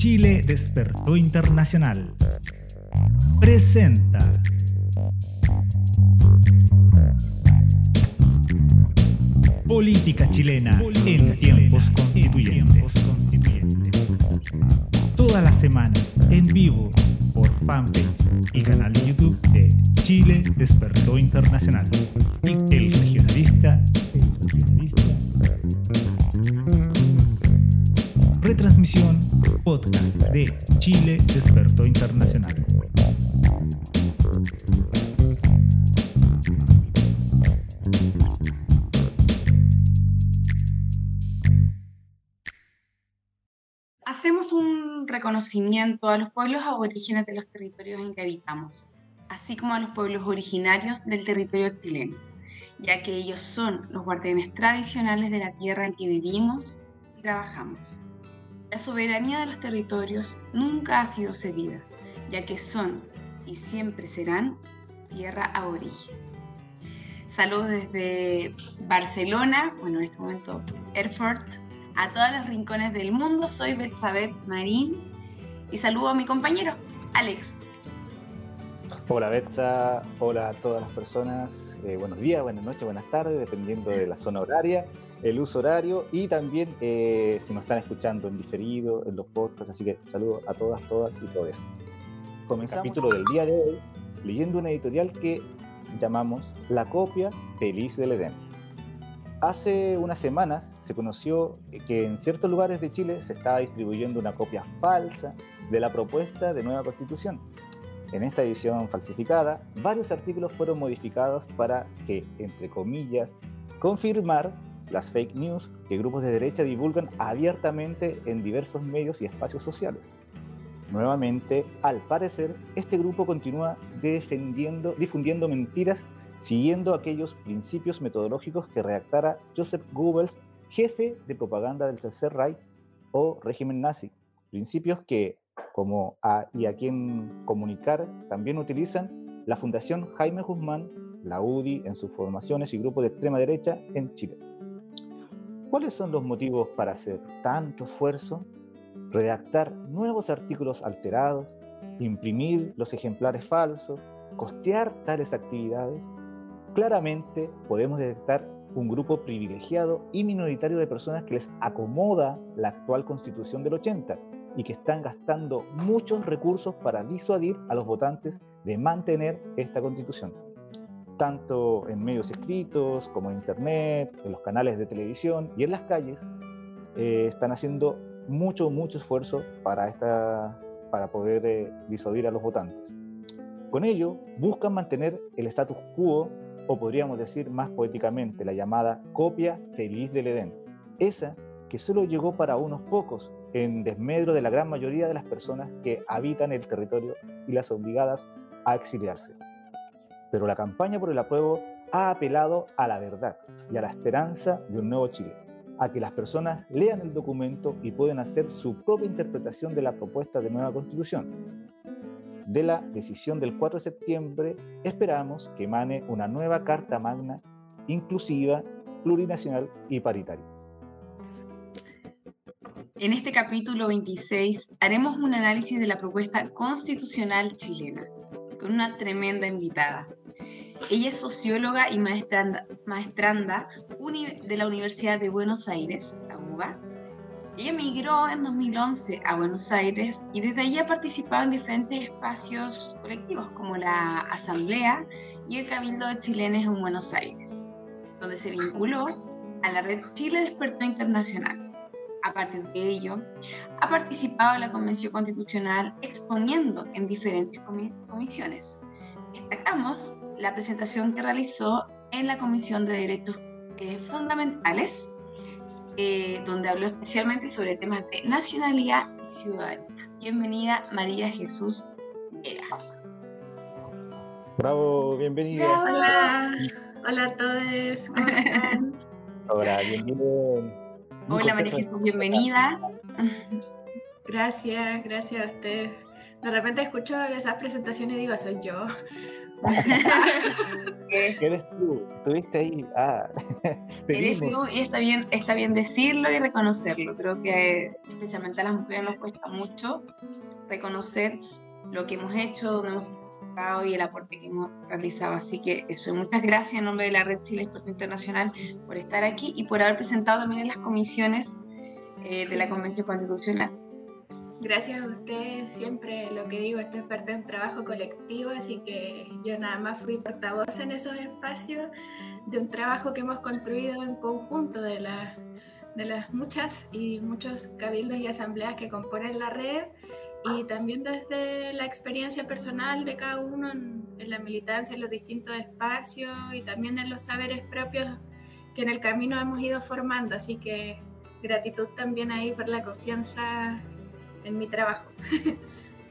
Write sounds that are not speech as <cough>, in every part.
Chile Despertó Internacional. Presenta. Política chilena en tiempos constituyentes. Todas las semanas en vivo por fanpage y canal de YouTube de Chile Despertó Internacional. Y el regionalista. El regionalista. Retransmisión podcast de Chile Despertó Internacional. Hacemos un reconocimiento a los pueblos aborígenes de los territorios en que habitamos, así como a los pueblos originarios del territorio chileno, ya que ellos son los guardianes tradicionales de la tierra en que vivimos y trabajamos. La soberanía de los territorios nunca ha sido cedida, ya que son y siempre serán tierra aborigen. Saludos desde Barcelona, bueno, en este momento Erfurt, a todos los rincones del mundo. Soy Betsabeth Marín y saludo a mi compañero, Alex. Hola Betsa, hola a todas las personas. Eh, buenos días, buenas noches, buenas tardes, dependiendo de la zona horaria el uso horario y también eh, si nos están escuchando en diferido, en los podcasts. Así que saludo a todas, todas y todos. Comenzamos el capítulo del día de hoy leyendo una editorial que llamamos La copia feliz del Edén. Hace unas semanas se conoció que en ciertos lugares de Chile se estaba distribuyendo una copia falsa de la propuesta de nueva constitución. En esta edición falsificada, varios artículos fueron modificados para que, entre comillas, confirmar las fake news que grupos de derecha divulgan abiertamente en diversos medios y espacios sociales. Nuevamente, al parecer, este grupo continúa defendiendo, difundiendo mentiras siguiendo aquellos principios metodológicos que redactara Joseph Goebbels, jefe de propaganda del Tercer Reich o régimen nazi. Principios que, como a, y a quien comunicar, también utilizan la Fundación Jaime Guzmán, la UDI en sus formaciones y grupos de extrema derecha en Chile. ¿Cuáles son los motivos para hacer tanto esfuerzo? Redactar nuevos artículos alterados, imprimir los ejemplares falsos, costear tales actividades. Claramente podemos detectar un grupo privilegiado y minoritario de personas que les acomoda la actual constitución del 80 y que están gastando muchos recursos para disuadir a los votantes de mantener esta constitución tanto en medios escritos como en internet, en los canales de televisión y en las calles, eh, están haciendo mucho, mucho esfuerzo para, esta, para poder eh, disuadir a los votantes. Con ello, buscan mantener el status quo, o podríamos decir más poéticamente, la llamada copia feliz del Edén, esa que solo llegó para unos pocos, en desmedro de la gran mayoría de las personas que habitan el territorio y las obligadas a exiliarse. Pero la campaña por el apruebo ha apelado a la verdad y a la esperanza de un nuevo Chile, a que las personas lean el documento y puedan hacer su propia interpretación de la propuesta de nueva constitución. De la decisión del 4 de septiembre esperamos que emane una nueva Carta Magna inclusiva, plurinacional y paritaria. En este capítulo 26 haremos un análisis de la propuesta constitucional chilena, con una tremenda invitada, ella es socióloga y maestranda, maestranda de la Universidad de Buenos Aires, la UBA. Ella emigró en 2011 a Buenos Aires y desde allí ha participado en diferentes espacios colectivos como la Asamblea y el Cabildo de Chilenes en Buenos Aires, donde se vinculó a la red Chile Despertó Internacional. A partir de ello, ha participado en la Convención Constitucional exponiendo en diferentes comisiones. Destacamos la presentación que realizó en la Comisión de Derechos eh, Fundamentales, eh, donde habló especialmente sobre temas de nacionalidad y ciudadanía. Bienvenida María Jesús Vera. Bravo, bienvenida. Hola, hola a todos, ¿cómo están? <laughs> Hola, bienvenido. Hola María Jesús, bienvenida. Gracias, gracias a ustedes. De repente escucho esas presentaciones y digo, soy yo, eres tú, estuviste ahí. Ah, <laughs> eres tú y está bien, está bien decirlo y reconocerlo. Creo que especialmente a las mujeres nos cuesta mucho reconocer lo que hemos hecho, donde hemos estado y el aporte que hemos realizado. Así que eso, muchas gracias en nombre de la Red Chile Experto Internacional por estar aquí y por haber presentado también en las comisiones eh, de la Convención Constitucional. Gracias a usted, siempre lo que digo, esto es parte de un trabajo colectivo, así que yo nada más fui portavoz en esos espacios de un trabajo que hemos construido en conjunto de, de las muchas y muchos cabildos y asambleas que componen la red y también desde la experiencia personal de cada uno en, en la militancia, en los distintos espacios y también en los saberes propios que en el camino hemos ido formando, así que gratitud también ahí por la confianza en mi trabajo. <laughs>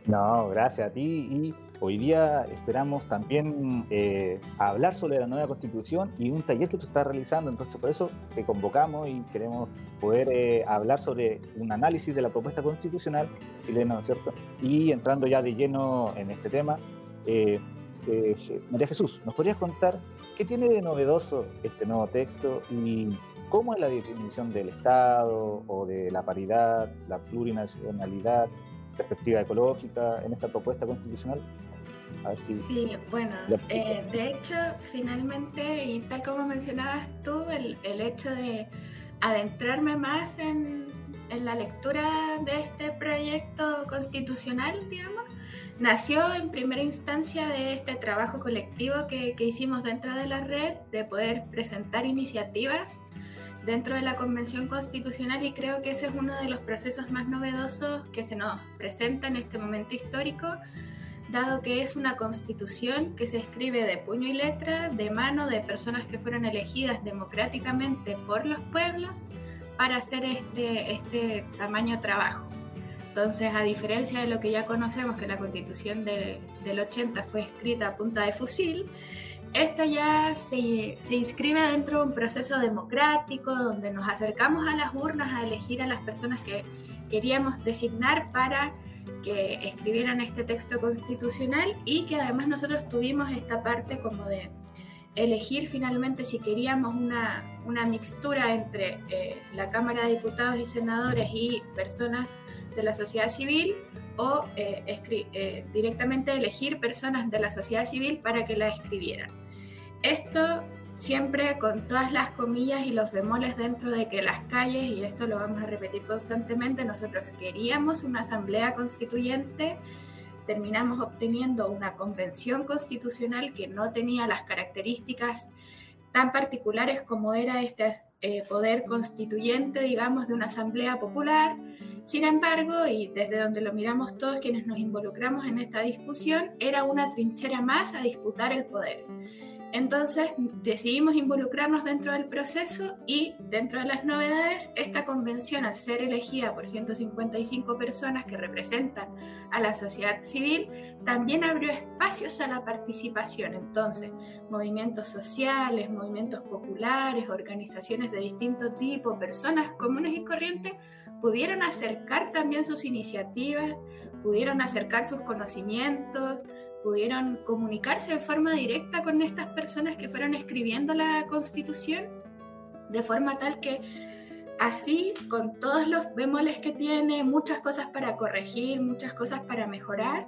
No, gracias a ti y hoy día esperamos también eh, hablar sobre la nueva constitución y un taller que tú estás realizando, entonces por eso te convocamos y queremos poder eh, hablar sobre un análisis de la propuesta constitucional chilena, ¿no es cierto? Y entrando ya de lleno en este tema, eh, María Jesús, ¿nos podrías contar qué tiene de novedoso este nuevo texto y cómo es la definición del Estado o de la paridad, la plurinacionalidad, perspectiva ecológica en esta propuesta constitucional? A ver si sí, bueno, eh, de hecho, finalmente, y tal como mencionabas tú, el, el hecho de adentrarme más en, en, la lectura de este proyecto constitucional, digamos, nació en primera instancia de este trabajo colectivo que, que hicimos dentro de la red, de poder presentar iniciativas dentro de la Convención Constitucional y creo que ese es uno de los procesos más novedosos que se nos presenta en este momento histórico, dado que es una constitución que se escribe de puño y letra, de mano de personas que fueron elegidas democráticamente por los pueblos para hacer este, este tamaño trabajo. Entonces, a diferencia de lo que ya conocemos, que la constitución del 80 fue escrita a punta de fusil, esta ya se, se, inscribe dentro de un proceso democrático donde nos acercamos a las urnas a elegir a las personas que queríamos designar para que escribieran este texto constitucional y que además nosotros tuvimos esta parte como de elegir finalmente si queríamos una, una mixtura entre eh, la Cámara de Diputados y Senadores y personas de la sociedad civil o eh, eh, directamente elegir personas de la sociedad civil para que la escribieran. Esto siempre con todas las comillas y los bemoles dentro de que las calles, y esto lo vamos a repetir constantemente, nosotros queríamos una asamblea constituyente, terminamos obteniendo una convención constitucional que no tenía las características tan particulares como era este eh, poder constituyente, digamos, de una asamblea popular. Sin embargo, y desde donde lo miramos todos quienes nos involucramos en esta discusión, era una trinchera más a disputar el poder. Entonces decidimos involucrarnos dentro del proceso y dentro de las novedades, esta convención al ser elegida por 155 personas que representan a la sociedad civil, también abrió espacios a la participación. Entonces, movimientos sociales, movimientos populares, organizaciones de distinto tipo, personas comunes y corrientes, pudieron acercar también sus iniciativas, pudieron acercar sus conocimientos, pudieron comunicarse de forma directa con estas personas que fueron escribiendo la constitución, de forma tal que así, con todos los bemoles que tiene, muchas cosas para corregir, muchas cosas para mejorar,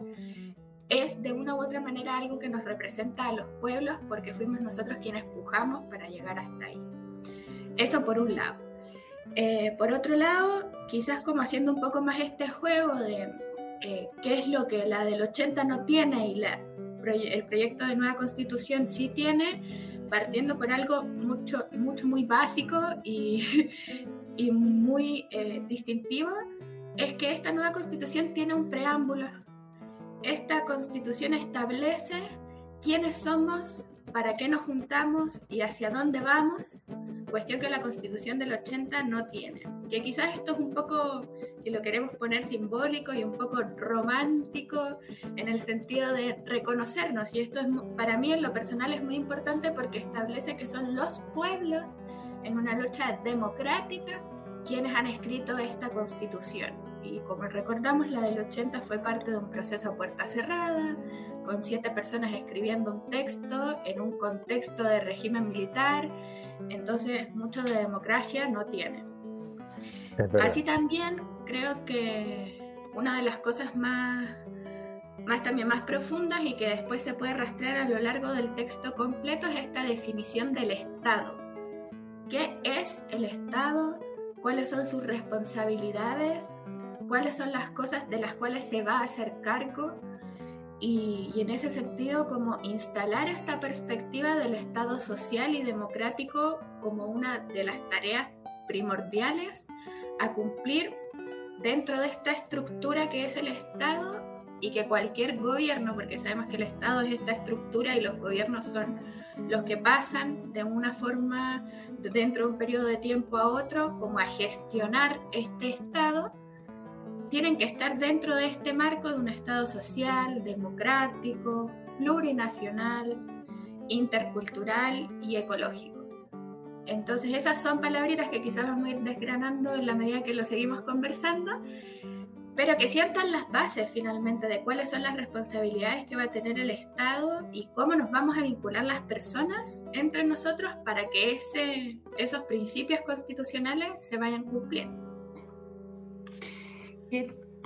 es de una u otra manera algo que nos representa a los pueblos porque fuimos nosotros quienes pujamos para llegar hasta ahí. Eso por un lado. Eh, por otro lado, quizás como haciendo un poco más este juego de eh, qué es lo que la del 80 no tiene y la, el proyecto de nueva constitución sí tiene, partiendo por algo mucho, mucho muy básico y, <laughs> y muy eh, distintivo, es que esta nueva constitución tiene un preámbulo. Esta constitución establece quiénes somos, para qué nos juntamos y hacia dónde vamos, cuestión que la constitución del 80 no tiene. Que quizás esto es un poco, si lo queremos poner simbólico y un poco romántico en el sentido de reconocernos. Y esto es para mí en lo personal es muy importante porque establece que son los pueblos en una lucha democrática quienes han escrito esta constitución. Y como recordamos, la del 80 fue parte de un proceso a puerta cerrada, con siete personas escribiendo un texto en un contexto de régimen militar, entonces mucho de democracia no tiene. Así también creo que una de las cosas más, más también más profundas y que después se puede rastrear a lo largo del texto completo es esta definición del Estado. ¿Qué es el Estado? ¿Cuáles son sus responsabilidades? ¿Cuáles son las cosas de las cuales se va a hacer cargo? Y, y, en ese sentido, como instalar esta perspectiva del Estado social y democrático como una de las tareas primordiales a cumplir dentro de esta estructura que es el Estado y que cualquier gobierno, porque sabemos que el Estado es esta estructura y los gobiernos son los que pasan de una forma dentro de un periodo de tiempo a otro como a gestionar este Estado, tienen que estar dentro de este marco de un Estado social, democrático, plurinacional, intercultural y ecológico. Entonces esas son palabritas que quizás vamos a ir desgranando en la medida que lo seguimos conversando, pero que sientan las bases finalmente de cuáles son las responsabilidades que va a tener el Estado y cómo nos vamos a vincular las personas entre nosotros para que ese, esos principios constitucionales se vayan cumpliendo.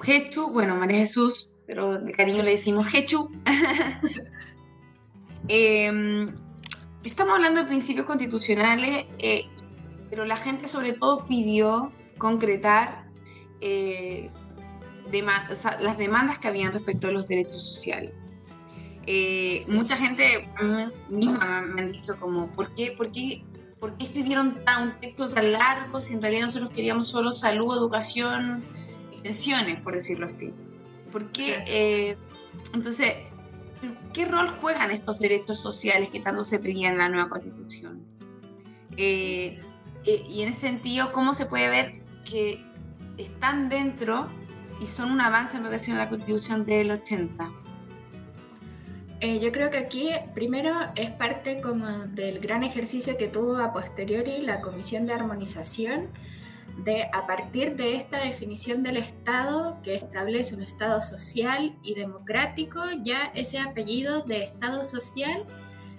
Hechu, bueno, María Jesús, pero de cariño le decimos Hechu. <laughs> eh, estamos hablando de principios constitucionales, eh, pero la gente sobre todo pidió concretar eh, las demandas que habían respecto a los derechos sociales. Eh, mucha gente misma me han dicho como, ¿por qué, por qué, por qué escribieron tan, un texto tan largo si en realidad nosotros queríamos solo salud, educación y pensiones, por decirlo así? ¿Por qué? entonces, ¿qué rol juegan estos derechos sociales que tanto se pedían en la nueva constitución? Eh, eh, y en ese sentido, ¿cómo se puede ver que están dentro y son un avance en relación a la constitución del 80? Eh, yo creo que aquí primero es parte como del gran ejercicio que tuvo a posteriori la Comisión de Armonización de a partir de esta definición del Estado que establece un Estado social y democrático, ya ese apellido de Estado social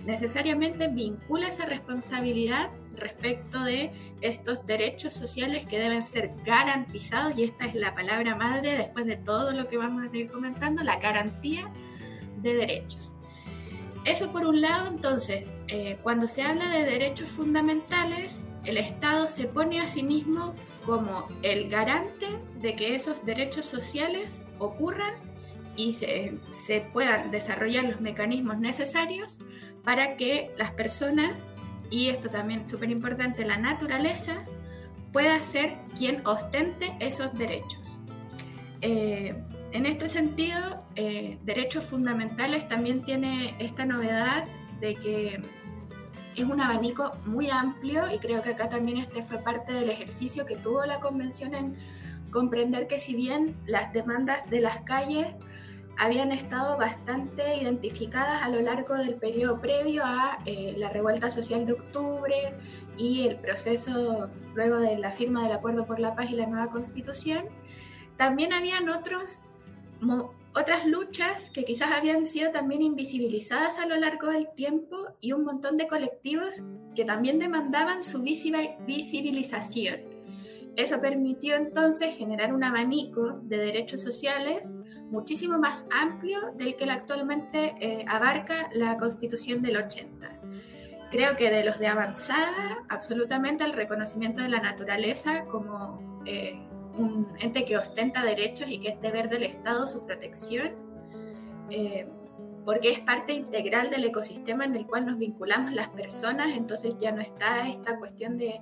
necesariamente vincula esa responsabilidad respecto de estos derechos sociales que deben ser garantizados, y esta es la palabra madre después de todo lo que vamos a seguir comentando, la garantía de derechos. Eso por un lado, entonces, eh, cuando se habla de derechos fundamentales, el Estado se pone a sí mismo como el garante de que esos derechos sociales ocurran y se, puedan desarrollar los mecanismos necesarios para que las personas, y esto también es súper importante, la naturaleza, pueda ser quien ostente esos derechos. Eh, en este sentido, eh, derechos fundamentales también tiene esta novedad de que es un abanico muy amplio y creo que acá también este fue parte del ejercicio que tuvo la convención en comprender que si bien las demandas de las calles habían estado bastante identificadas a lo largo del periodo previo a eh, la revuelta social de octubre y el proceso luego de la firma del Acuerdo por la Paz y la nueva Constitución, también habían otros otras luchas que quizás habían sido también invisibilizadas a lo largo del tiempo y un montón de colectivos que también demandaban su visibilización. Eso permitió entonces generar un abanico de derechos sociales muchísimo más amplio del que actualmente eh, abarca la Constitución del 80. Creo que de los de avanzada, absolutamente el reconocimiento de la naturaleza como eh, un ente que ostenta derechos y que es deber del Estado su protección, eh, porque es parte integral del ecosistema en el cual nos vinculamos las personas, entonces ya no está esta cuestión de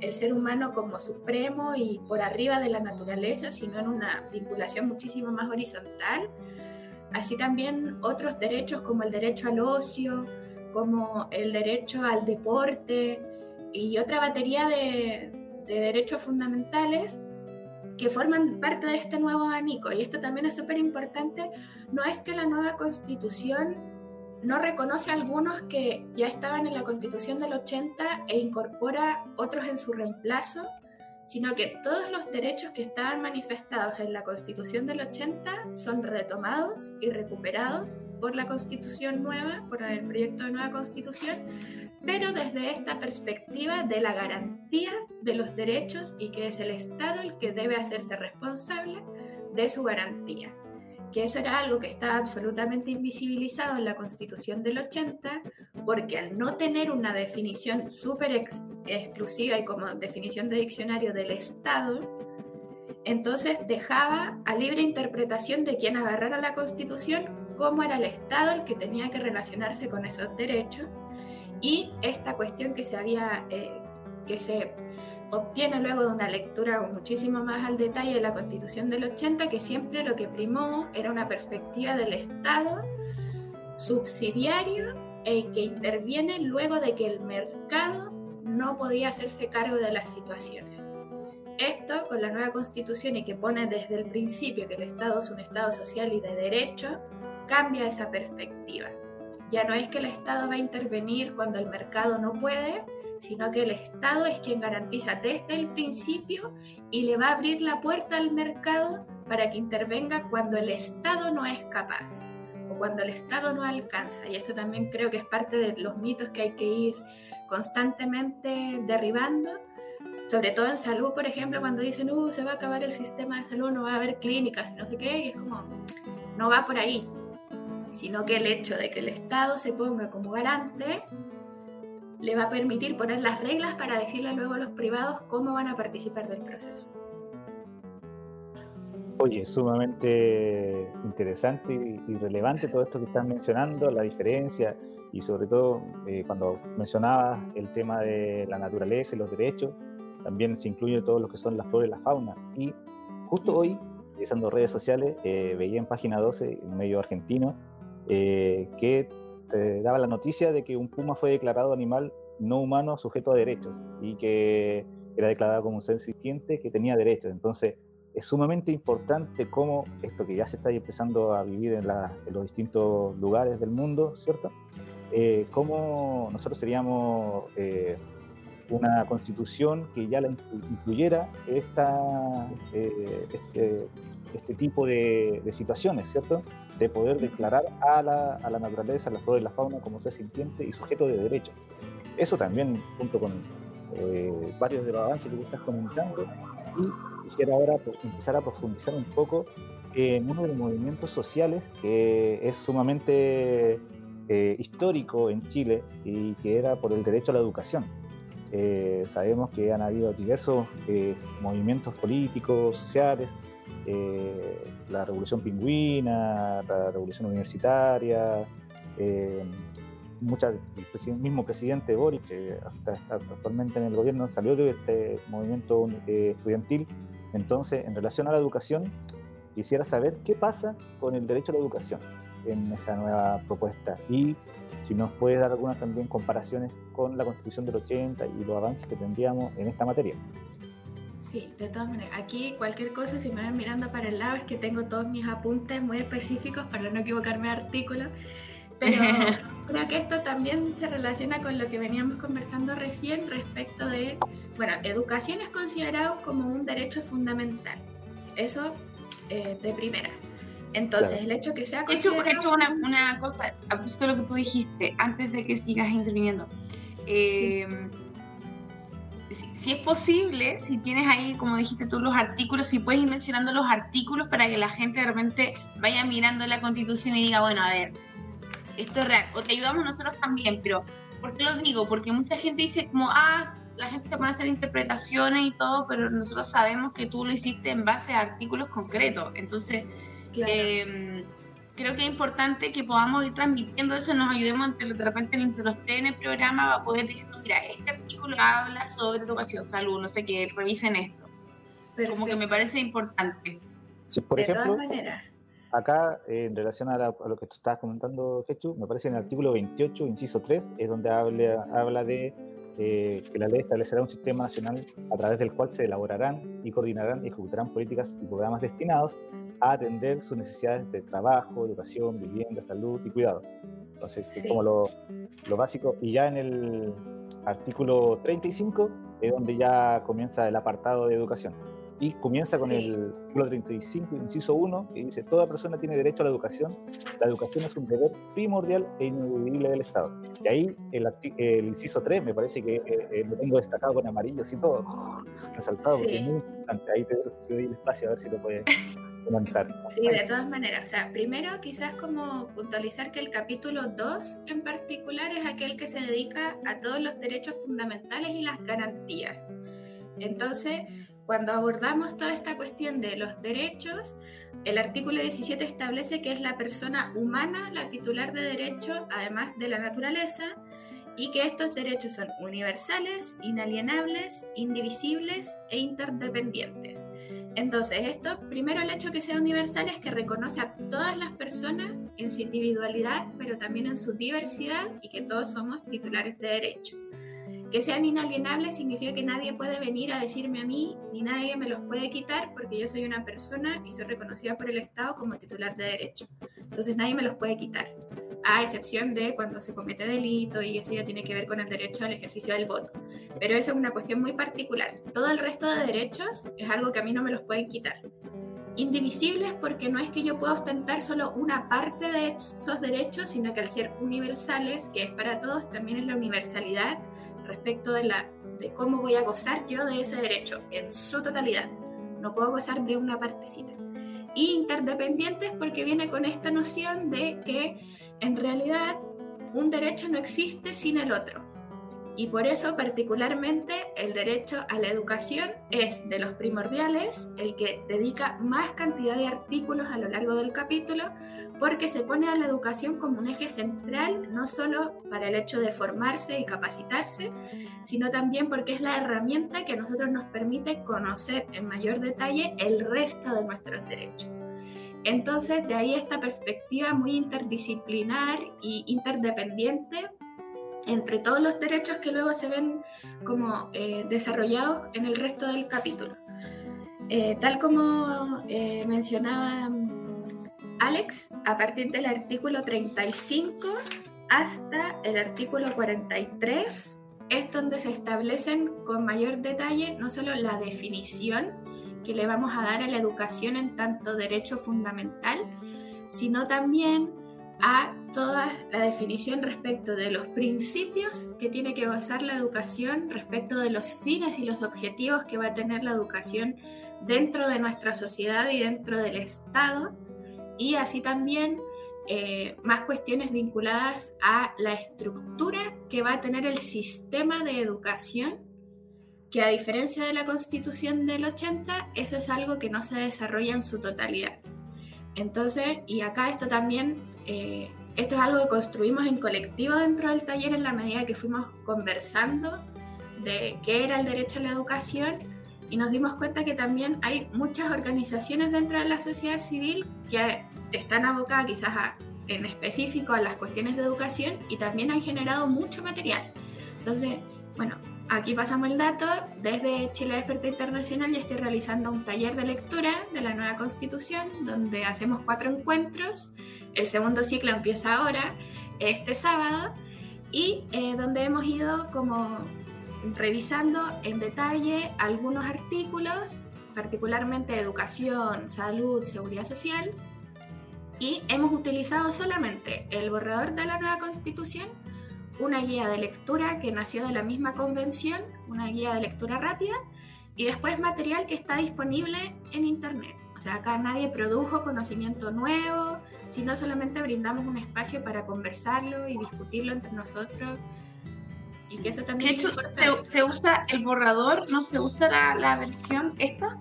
el ser humano como supremo y por arriba de la naturaleza, sino en una vinculación muchísimo más horizontal. Así también otros derechos como el derecho al ocio, como el derecho al deporte y otra batería de, de derechos fundamentales que forman parte de este nuevo abanico. Y esto también es súper importante. No es que la nueva constitución no reconoce a algunos que ya estaban en la constitución del 80 e incorpora otros en su reemplazo, sino que todos los derechos que estaban manifestados en la Constitución del 80 son retomados y recuperados por la Constitución nueva, por el proyecto de nueva Constitución, pero desde esta perspectiva de la garantía de los derechos y que es el Estado el que debe hacerse responsable de su garantía que eso era algo que estaba absolutamente invisibilizado en la Constitución del 80, porque al no tener una definición súper exclusiva y como definición de diccionario del Estado, entonces dejaba a libre interpretación de quien agarrara la Constitución cómo era el Estado el que tenía que relacionarse con esos derechos y esta cuestión que se había, eh, que se obtiene luego de una lectura muchísimo más al detalle de la Constitución del 80 que siempre lo que primó era una perspectiva del Estado subsidiario e que interviene luego de que el mercado no podía hacerse cargo de las situaciones. Esto con la nueva constitución y que pone desde el principio que el Estado es un Estado social y de derecho, cambia esa perspectiva. Ya no es que el Estado va a intervenir cuando el mercado no puede, sino que el Estado es quien garantiza desde el principio y le va a abrir la puerta al mercado para que intervenga cuando el Estado no es capaz o cuando el Estado no alcanza. Y esto también creo que es parte de los mitos que hay que ir constantemente derribando, sobre todo en salud, por ejemplo, cuando dicen, uh, se va a acabar el sistema de salud, no va a haber clínicas y no sé qué, y es como, no va por ahí, sino que el hecho de que el Estado se ponga como garante le va a permitir poner las reglas para decirle luego a los privados cómo van a participar del proceso. Oye, sumamente interesante y relevante todo esto que están mencionando, la diferencia y sobre todo eh, cuando mencionabas el tema de la naturaleza y los derechos, también se incluye todo lo que son la flora y la fauna. Y justo hoy, utilizando redes sociales, eh, veía en página 12, un medio argentino, eh, que daba la noticia de que un puma fue declarado animal no humano sujeto a derechos y que era declarado como un ser sintiente que tenía derechos. Entonces, es sumamente importante cómo esto que ya se está empezando a vivir en, los distintos lugares del mundo, ¿cierto? Eh, cómo nosotros seríamos eh, una constitución que ya la incluyera esta, eh, este, este, tipo de, de, situaciones, ¿cierto? De poder declarar a la, a la naturaleza, a la flora y la fauna como ser sintiente y sujeto de derechos. Eso también, junto con eh, varios de los avances que tú estás comentando, y quisiera ahora empezar a profundizar un poco en uno de los movimientos sociales que es sumamente eh, histórico en Chile y que era por el derecho a la educación. Eh, sabemos que han habido diversos movimientos políticos, sociales, eh, la revolución pingüina, la revolución universitaria, eh, el mismo presidente Boric, que hasta actualmente en el gobierno, salió de este movimiento eh, estudiantil. Entonces, en relación a la educación, quisiera saber qué pasa con el derecho a la educación en esta nueva propuesta y si nos puedes dar algunas también comparaciones con la constitución del 80 y los avances que tendríamos en esta materia. Sí, de todas maneras. Aquí cualquier cosa, si me ven mirando para el lado, es que tengo todos mis apuntes muy específicos para no equivocarme de artículo. Pero <laughs> creo que esto también se relaciona con lo que veníamos conversando recién respecto de, bueno, educación es considerado como un derecho fundamental. Eso eh, de primera. Entonces, el hecho que sea considerado... He hecho, una, una, cosa, de lo que tú dijiste, antes de que sigas interviniendo. Eh, si, es posible, si tienes ahí, como dijiste tú, los artículos, si puedes ir mencionando los artículos para que la gente de repente vaya mirando la constitución y diga, bueno, a ver, esto es real, o te ayudamos nosotros también, pero ¿por qué lo digo? Porque mucha gente dice como, ah, la gente se pone a hacer interpretaciones y todo, pero nosotros sabemos que tú lo hiciste en base a artículos concretos, entonces... Em, creo que es importante que podamos ir transmitiendo eso, nos ayudemos entre, de repente entre los tres en el programa a poder decir, mira, este artículo habla sobre educación, salud, no sé qué, revisen esto. Pero Como que me parece importante. Sí, por ejemplo, acá en relación a, lo que tú estabas comentando, Jechu, me parece en el artículo 28, inciso 3, es donde habla, habla de eh, que la ley establecerá un sistema nacional a través del cual se elaborarán y coordinarán y ejecutarán políticas y programas destinados a atender sus necesidades de trabajo, educación, vivienda, salud y cuidado. Entonces, es como lo, lo, básico. Y ya en el artículo 35 es donde ya comienza el apartado de educación. Y comienza con el artículo 35, inciso 1, que dice, toda persona tiene derecho a la educación. La educación es un deber primordial e ineludible del Estado. Y ahí el, el inciso 3, me parece que eh, eh, lo tengo destacado con amarillo, así todo, <gasps> resaltado, porque es muy importante. Ahí te, doy el espacio a ver si lo puedes comentar. Sí, de todas maneras. O sea, primero quizás como puntualizar que el capítulo 2 en particular es aquel que se dedica a todos los derechos fundamentales y las garantías. Entonces, cuando abordamos toda esta cuestión de los derechos, el artículo 17 establece que es la persona humana la titular de derecho, además de la naturaleza, y que estos derechos son universales, inalienables, indivisibles e interdependientes. Entonces, esto, primero el hecho que sea universal es que reconoce a todas las personas en su individualidad, pero también en su diversidad y que todos somos titulares de derecho. Que sean inalienables significa que nadie puede venir a decirme a mí, ni nadie me los puede quitar, porque yo soy una persona y soy reconocida por el Estado como titular de derecho. Entonces nadie me los puede quitar, a excepción de cuando se comete delito y eso ya tiene que ver con el derecho al ejercicio del voto. Pero eso es una cuestión muy particular. Todo el resto de derechos es algo que a mí no me los pueden quitar indivisibles porque no es que yo pueda ostentar solo una parte de esos derechos, sino que al ser universales, que es para todos, también es la universalidad respecto de, la, de cómo voy a gozar yo de ese derecho en su totalidad. No puedo gozar de una partecita. Y interdependientes porque viene con esta noción de que en realidad un derecho no existe sin el otro. Y por eso particularmente el derecho a la educación es de los primordiales, el que dedica más cantidad de artículos a lo largo del capítulo, porque se pone a la educación como un eje central, no solo para el hecho de formarse y capacitarse, sino también porque es la herramienta que a nosotros nos permite conocer en mayor detalle el resto de nuestros derechos. Entonces, de ahí esta perspectiva muy interdisciplinar y interdependiente entre todos los derechos que luego se ven como eh, desarrollados en el resto del capítulo. Eh, tal como eh, mencionaba Alex, a partir del artículo 35 hasta el artículo 43 es donde se establecen con mayor detalle no solo la definición que le vamos a dar a la educación en tanto derecho fundamental, sino también a toda la definición respecto de los principios que tiene que basar la educación, respecto de los fines y los objetivos que va a tener la educación dentro de nuestra sociedad y dentro del Estado, y así también eh, más cuestiones vinculadas a la estructura que va a tener el sistema de educación, que a diferencia de la constitución del 80, eso es algo que no se desarrolla en su totalidad. Entonces, y acá esto también, eh, esto es algo que construimos en colectivo dentro del taller en la medida que fuimos conversando de qué era el derecho a la educación y nos dimos cuenta que también hay muchas organizaciones dentro de la sociedad civil que están abocadas quizás en específico a las cuestiones de educación y también han generado mucho material. Entonces, bueno, Aquí pasamos el dato. Desde Chile Desperta Internacional ya estoy realizando un taller de lectura de la nueva constitución donde hacemos cuatro encuentros. El segundo ciclo empieza ahora, este sábado, y eh, donde hemos ido como revisando en detalle algunos artículos, particularmente educación, salud, seguridad social, y hemos utilizado solamente el borrador de la nueva constitución una guía de lectura que nació de la misma convención, una guía de lectura rápida, y después material que está disponible en Internet. O sea, acá nadie produjo conocimiento nuevo, sino solamente brindamos un espacio para conversarlo y discutirlo entre nosotros. Y que eso también... hecho, se, usa el borrador, no se usa la, la versión esta?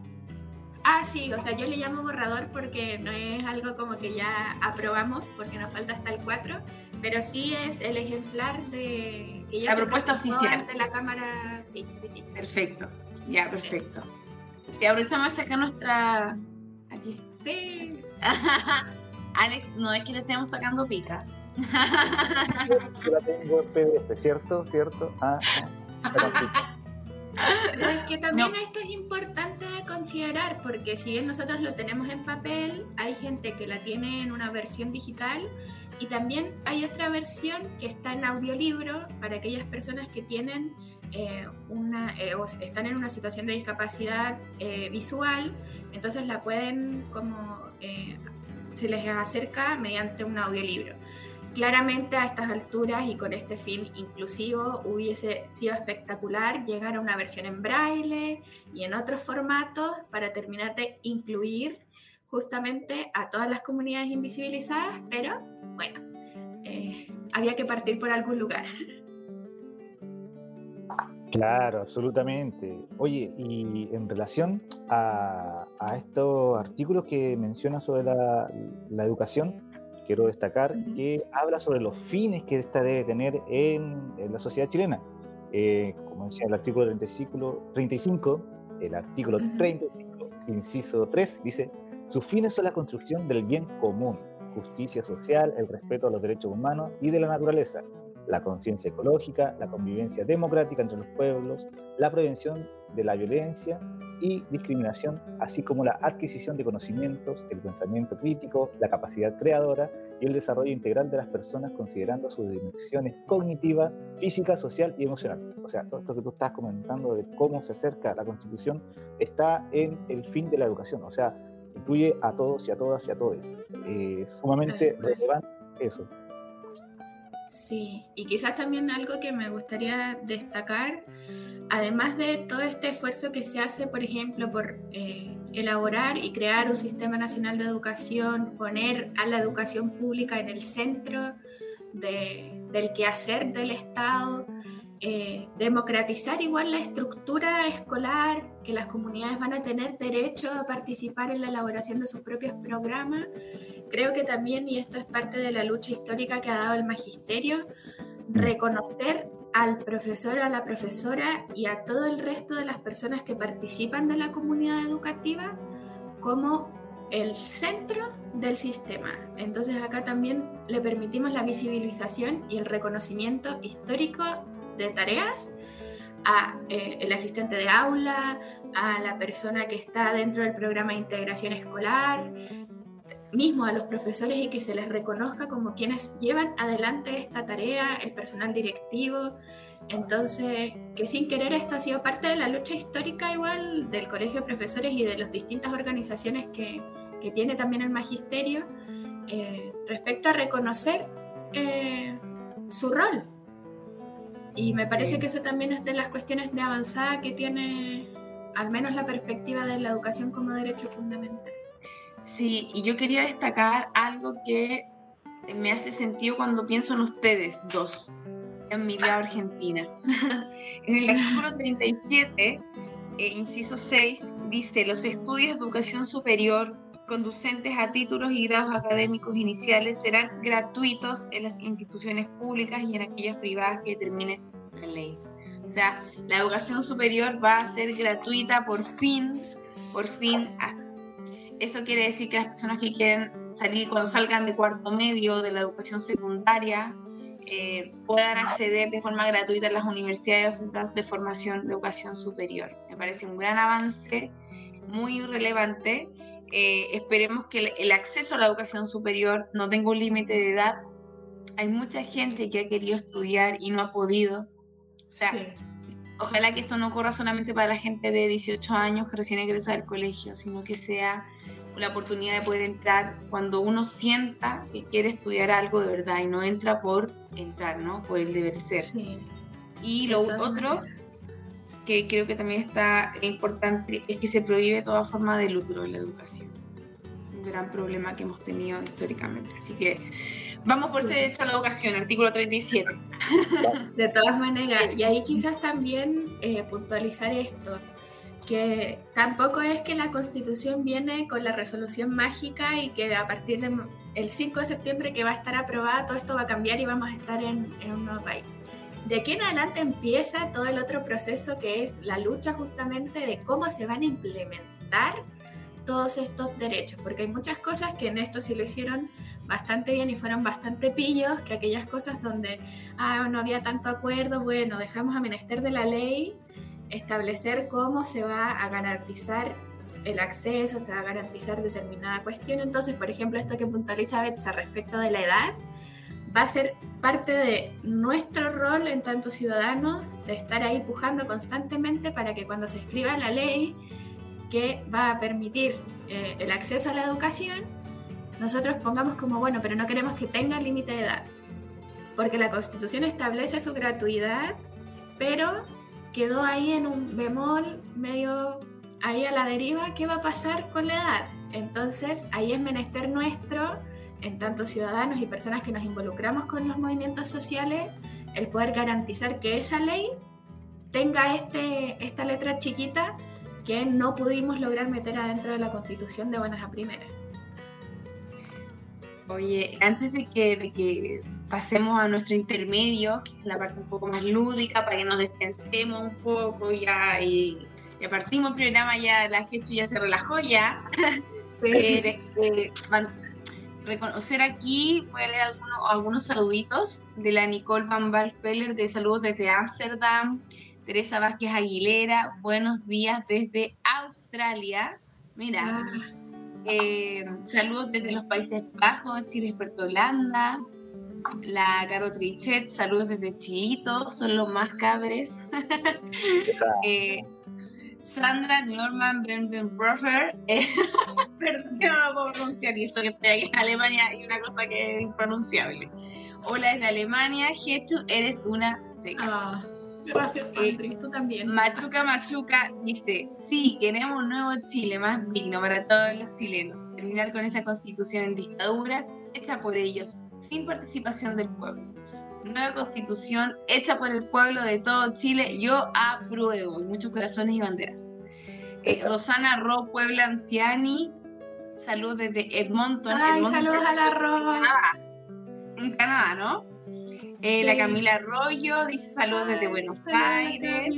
Ah, sí, o sea, yo le llamo borrador porque no es algo como que ya aprobamos, porque nos falta hasta el 4, pero sí es el ejemplar de que ya la propuesta oficial de la cámara. Sí, sí, sí. Perfecto. Ya, perfecto. Y ahorita vamos a sacar nuestra aquí. Sí. <laughs> Alex, no es que le estemos sacando pica. Yo la tengo en PDF, ¿cierto? ¿Cierto? Ah, ah es que también esto es importante considerar, porque si bien nosotros lo tenemos en papel, hay gente que la tiene en una versión digital y también hay otra versión que está en audiolibro para aquellas personas que tienen eh, una, eh, están en una situación de discapacidad visual, entonces la pueden como se les acerca mediante un audiolibro. Claramente a estas alturas y con este fin inclusivo hubiese sido espectacular llegar a una versión en braille y en otros formatos para terminar de incluir justamente a todas las comunidades invisibilizadas, pero bueno, eh, había que partir por algún lugar. Claro, absolutamente. Oye, y en relación a, estos artículos que menciona sobre la, educación, quiero destacar que habla sobre los fines que esta debe tener en, la sociedad chilena. Eh, como decía el artículo 35, 35 el artículo 35, inciso 3, dice, sus fines son la construcción del bien común, justicia social, el respeto a los derechos humanos y de la naturaleza, la conciencia ecológica, la convivencia democrática entre los pueblos, la prevención de la violencia y discriminación, así como la adquisición de conocimientos, el pensamiento crítico, la capacidad creadora y el desarrollo integral de las personas considerando sus dimensiones cognitiva, física, social y emocional. O sea, todo esto que tú estás comentando de cómo se acerca la Constitución está en el fin de la educación. O sea, incluye a todos y a todas y a todos. Eh, sumamente relevante eso. Sí, y quizás también algo que me gustaría destacar, además de todo este esfuerzo que se hace, por ejemplo, por eh, elaborar y crear un sistema nacional de educación, poner a la educación pública en el centro del quehacer del Estado, eh, democratizar igual la estructura escolar, que las comunidades van a tener derecho a participar en la elaboración de sus propios programas. Creo que también, y esto es parte de la lucha histórica que ha dado el magisterio, reconocer al profesor, a la profesora y a todo el resto de las personas que participan de la comunidad educativa como el centro del sistema. Entonces acá también le permitimos la visibilización y el reconocimiento histórico de tareas a eh, el asistente de aula, a la persona que está dentro del programa de integración escolar, mismo a los profesores y que se les reconozca como quienes llevan adelante esta tarea, el personal directivo. Entonces, que sin querer esto ha sido parte de la lucha histórica igual del Colegio de Profesores y de las distintas organizaciones que, que tiene también el magisterio eh, respecto a reconocer eh, su rol y me parece que eso también es de las cuestiones de avanzada que tiene al menos la perspectiva de la educación como derecho fundamental. Sí, y yo quería destacar algo que me hace sentido cuando pienso en ustedes dos, en mi lado argentina. <laughs> en el artículo <laughs> 37, eh, inciso 6, dice, los estudios de educación superior conducentes a títulos y grados académicos iniciales serán gratuitos en las instituciones públicas y en aquellas privadas que determine la ley. O sea, la educación superior va a ser gratuita por fin, por fin. Eso quiere decir que las personas que quieren salir, cuando salgan de cuarto medio de la educación secundaria, eh, puedan acceder de forma gratuita a las universidades o centros de formación de educación superior. Me parece un gran avance, muy relevante eh, esperemos que el, acceso a la educación superior no tenga un límite de edad. Hay mucha gente que ha querido estudiar y no ha podido. O sea, ojalá que esto no ocurra solamente para la gente de 18 años que recién egresa del colegio, sino que sea la oportunidad de poder entrar cuando uno sienta que quiere estudiar algo de verdad y no entra por entrar, ¿no? Por el deber ser. Y lo otro que creo que también está importante es que se prohíbe toda forma de lucro en la educación. Un gran problema que hemos tenido históricamente. Así que vamos por ese derecho a la educación, artículo 37. <laughs> De todas maneras, y ahí quizás también eh, puntualizar esto, que tampoco es que la constitución viene con la resolución mágica y que a partir del 5 de septiembre que va a estar aprobada todo esto va a cambiar y vamos a estar en un nuevo país de aquí en adelante empieza todo el otro proceso que es la lucha justamente de cómo se van a implementar todos estos derechos, porque hay muchas cosas que en esto sí lo hicieron bastante bien y fueron bastante pillos, que aquellas cosas donde ah, no había tanto acuerdo, bueno, dejamos a menester de la ley establecer cómo se va a garantizar el acceso, se va a garantizar determinada cuestión. Entonces, por ejemplo, esto que puntualiza Betsa respecto de la edad, va a ser parte de nuestro rol en tanto ciudadanos, de estar ahí pujando constantemente para que cuando se escriba la ley que va a permitir eh, el acceso a la educación, nosotros pongamos como, bueno, pero no queremos que tenga límite de edad, porque la constitución establece su gratuidad, pero quedó ahí en un bemol medio ahí a la deriva, ¿qué va a pasar con la edad? Entonces, ahí es menester nuestro en tanto ciudadanos y personas que nos involucramos con los movimientos sociales, el poder garantizar que esa ley tenga este, esta letra chiquita que no pudimos lograr meter adentro de la constitución de buenas a primeras. Oye, antes de que, de que pasemos a nuestro intermedio, que es la parte un poco más lúdica, para que nos despensemos un poco ya y ya partimos el programa, ya la Hechu ya se relajó ya. Eh, reconocer aquí, voy a leer algunos, algunos saluditos de la Nicole Van Balfeller de saludos desde Ámsterdam, Teresa Vázquez Aguilera, buenos días desde Australia. Mira, ah. eh, saludos desde los Países Bajos, Chile, Experto Holanda. La Caro Trichet, saludos desde Chilito, son los más cabres. <laughs> eh, Sandra Norman Brendenbrofer. Eh, <laughs> perdón que no lo puedo pronunciar, y eso que estoy aquí en Alemania y una cosa que es impronunciable. Hola, es de Alemania. Getu, eres una seca. Ah, gracias, eh, tú también. Machuca Machuca dice: Sí, queremos un nuevo Chile más digno para todos los chilenos. Terminar con esa constitución en dictadura hecha por ellos, sin participación del pueblo nueva constitución hecha por el pueblo de todo Chile, yo apruebo. muchos corazones y banderas. Eh, Rosana Ro Puebla Anciani, saludos desde Edmonton. Ay, saludos a la Ro. En Canadá, ¿no? Eh, la Camila Arroyo dice saludos desde Buenos Aires.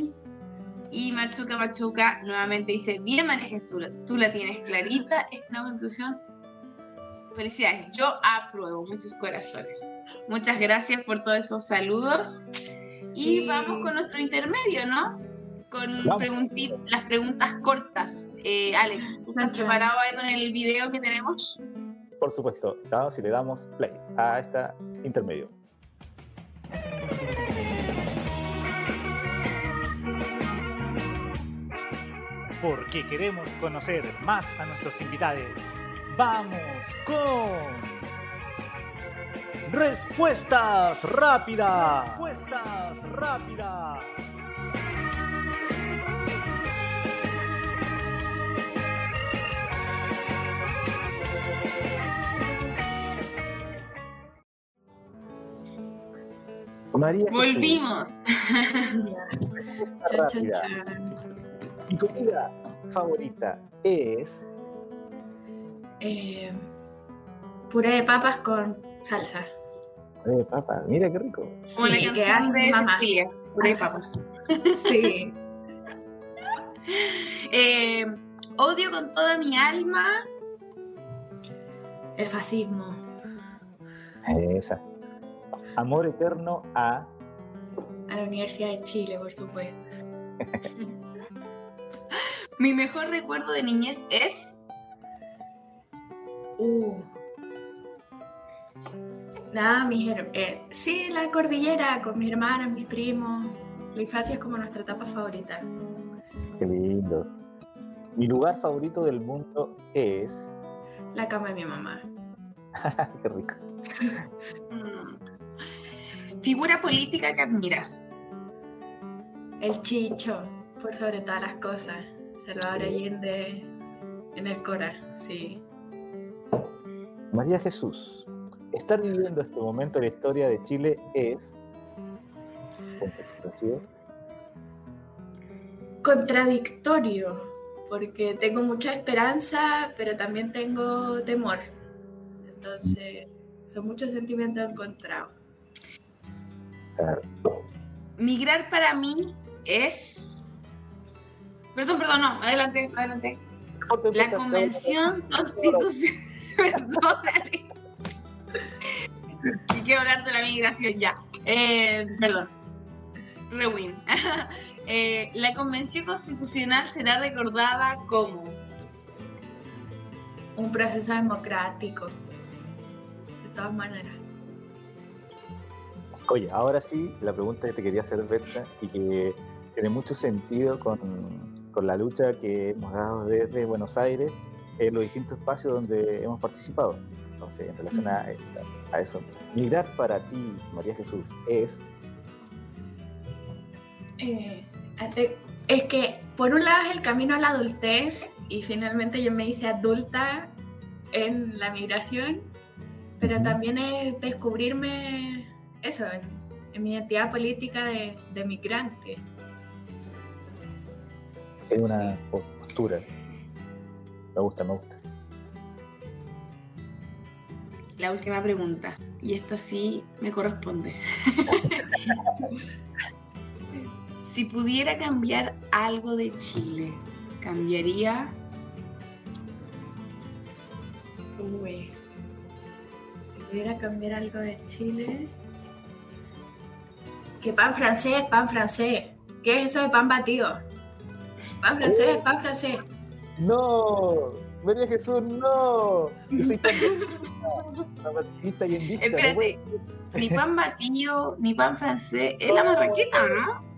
Y Machuca Machuca nuevamente dice, bien María Jesús, tú la tienes clarita, esta nueva constitución. Felicidades, yo apruebo, muchos corazones. Muchas gracias por todos esos saludos. Y vamos con nuestro intermedio, ¿no? Con las preguntas cortas. Eh, Alex, ¿tú estás preparado ahí con el video que tenemos? Por supuesto, si le damos play a este intermedio. Porque queremos conocer más a nuestros invitados. Vamos con Respuestas rápidas. Respuestas rápidas. María Volvimos. rápida. Mi comida favorita es eh, puré de papas con salsa. Eh, papa, mira qué rico. Sí, Como la que hace mamá. Puré papas. <laughs> sí. Eh, odio con toda mi alma. El fascismo. Esa. Amor eterno a. A la Universidad de Chile, por supuesto. <laughs> mi mejor recuerdo de niñez es. Uh, Nada, mis eh, sí, la cordillera con mi hermana, mis primos. La infancia es como nuestra etapa favorita. Qué lindo. Mi lugar favorito del mundo es. La cama de mi mamá. <laughs> Qué rico. Mm. Figura política que admiras. El Chicho, por sobre todas las cosas. Salvador Allende en el Cora, sí. María Jesús, estar viviendo este momento de la historia de Chile es contradictorio, porque tengo mucha esperanza, pero también tengo temor. Entonces, son muchos sentimientos encontrados. Migrar para mí es... Perdón, perdón, no, adelante, adelante. La convención constitucional... <laughs> Perdón, y quiero hablar de la migración ya. Eh, perdón. Rewind. <laughs> Eh, la convención constitucional será recordada como un proceso democrático, de todas maneras. Oye, ahora sí, la pregunta que te quería hacer, Berta, y que tiene mucho sentido con, con la lucha que hemos dado desde Buenos Aires en los distintos espacios donde hemos participado. Entonces, en relación a, a eso, migrar para ti, María Jesús, es... Eh, es que, por un lado, es el camino a la adultez y finalmente yo me hice adulta en la migración, pero también es descubrirme eso, en, mi identidad política de, de migrante. Es una postura. Me gusta, me gusta. La última pregunta, y esta sí me corresponde. <laughs> si pudiera cambiar algo de Chile, ¿cambiaría? Uy. Si pudiera cambiar algo de Chile. Que pan francés, pan francés. ¿Qué es eso de pan batido? Pan francés, pan francés. No, María Jesús, no. Yo soy pan batista <laughs> y en Espérate, ni pan batido, ni pan francés. Es la marraqueta, ¿no?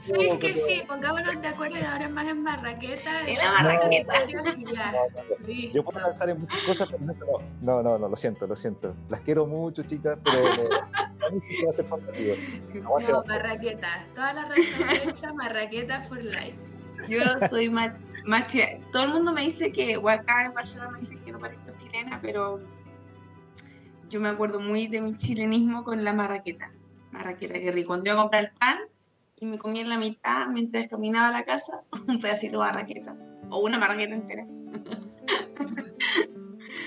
¿Sabes que sí? Pongámonos de acuerdo y ahora más en marraqueta. En la marraqueta. <laughs> Yo puedo lanzar en muchas cosas, pero no, no, no, lo siento, lo siento. Las quiero mucho, chicas, pero <laughs> a mí sí va a ser fantástico. No, marraqueta. Toda la razón hecha, marraqueta for life. Yo soy más, más chilena. Todo el mundo me dice que, o acá en Barcelona me dicen que no parezco chilena, pero yo me acuerdo muy de mi chilenismo con la marraqueta. Marraqueta, que rico. Cuando iba a comprar el pan, y me comí en la mitad mientras caminaba a la casa <laughs> un pedacito de marraqueta o una marraqueta entera. <laughs>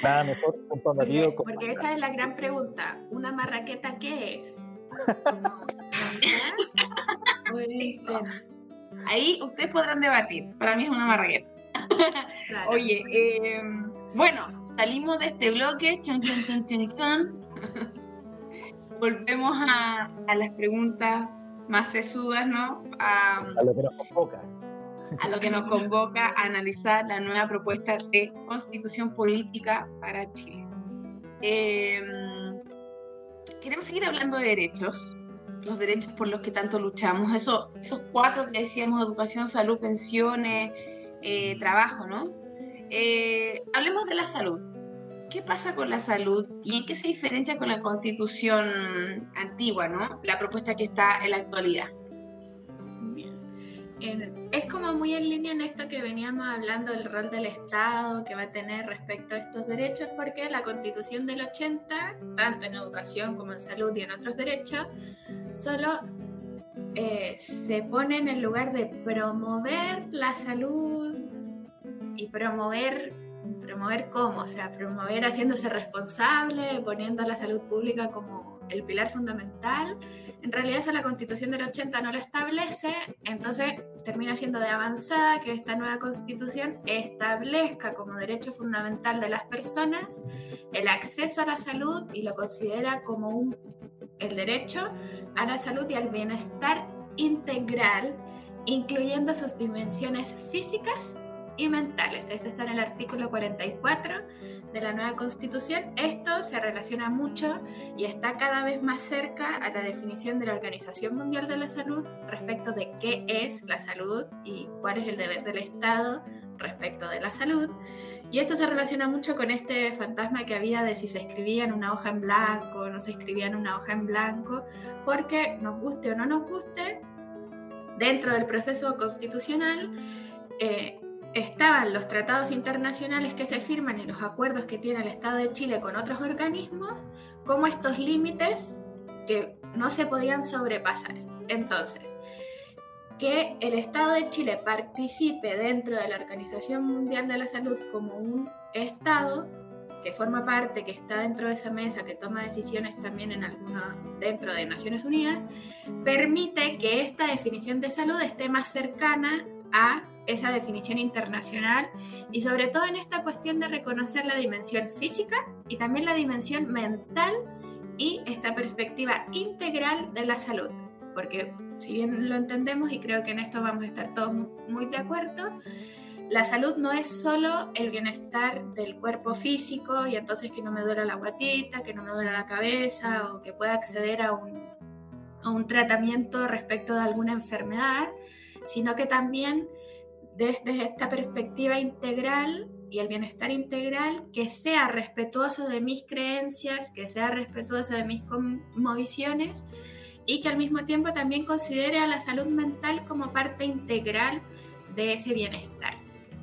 Nada mejor un pan porque, porque esta es la gran pregunta. ¿Una marraqueta qué es? <laughs> Ahí ustedes podrán debatir. Para mí es una marraqueta. Oye, em, bueno, salimos de este bloque. Volvemos a, a las preguntas más sesudas, ¿no? A, lo que nos convoca. A lo que nos convoca a analizar la nueva propuesta de constitución política para Chile. Em, queremos seguir hablando de derechos, los derechos por los que tanto luchamos, Eso, esos cuatro que decíamos, educación, salud, pensiones, eh, trabajo, ¿no? Eh, hablemos de la salud. ¿Qué pasa con la salud y en qué se diferencia con la constitución antigua, ¿no? La propuesta que está en la actualidad. Es como muy en línea en esto que veníamos hablando del rol del Estado que va a tener respecto a estos derechos, porque la constitución del 80, tanto en educación como en salud y en otros derechos, solo eh, se pone en el lugar de promover la salud y promover promover cómo, o sea, promover haciéndose responsable, poniendo a la salud pública como el pilar fundamental. En realidad eso la constitución del 80 no lo establece, entonces termina siendo de avanzada que esta nueva constitución establezca como derecho fundamental de las personas el acceso a la salud y lo considera como un, el derecho a la salud y al bienestar integral, incluyendo sus dimensiones físicas y mentales. Esto está en el artículo 44 de la nueva constitución. Esto se relaciona mucho y está cada vez más cerca a la definición de la Organización Mundial de la Salud respecto de qué es la salud y cuál es el deber del Estado respecto de la salud. Y esto se relaciona mucho con este fantasma que había de si se escribía en una hoja en blanco o no se escribía en una hoja en blanco, porque nos guste o no nos guste, dentro del proceso constitucional, eh, estaban los tratados internacionales que se firman y los acuerdos que tiene el Estado de Chile con otros organismos, como estos límites que no se podían sobrepasar. Entonces, que el Estado de Chile participe dentro de la Organización Mundial de la Salud como un Estado que forma parte, que está dentro de esa mesa, que toma decisiones también en alguna dentro de Naciones Unidas, permite que esta definición de salud esté más cercana a esa definición internacional y sobre todo en esta cuestión de reconocer la dimensión física y también la dimensión mental y esta perspectiva integral de la salud. Porque si bien lo entendemos y creo que en esto vamos a estar todos muy de acuerdo, la salud no es solo el bienestar del cuerpo físico y entonces que no me duela la guatita, que no me duela la cabeza o que pueda acceder a un o un tratamiento respecto de alguna enfermedad, sino que también desde esta perspectiva integral y el bienestar integral que sea respetuoso de mis creencias, que sea respetuoso de mis convicciones y que al mismo tiempo también considere a la salud mental como parte integral de ese bienestar.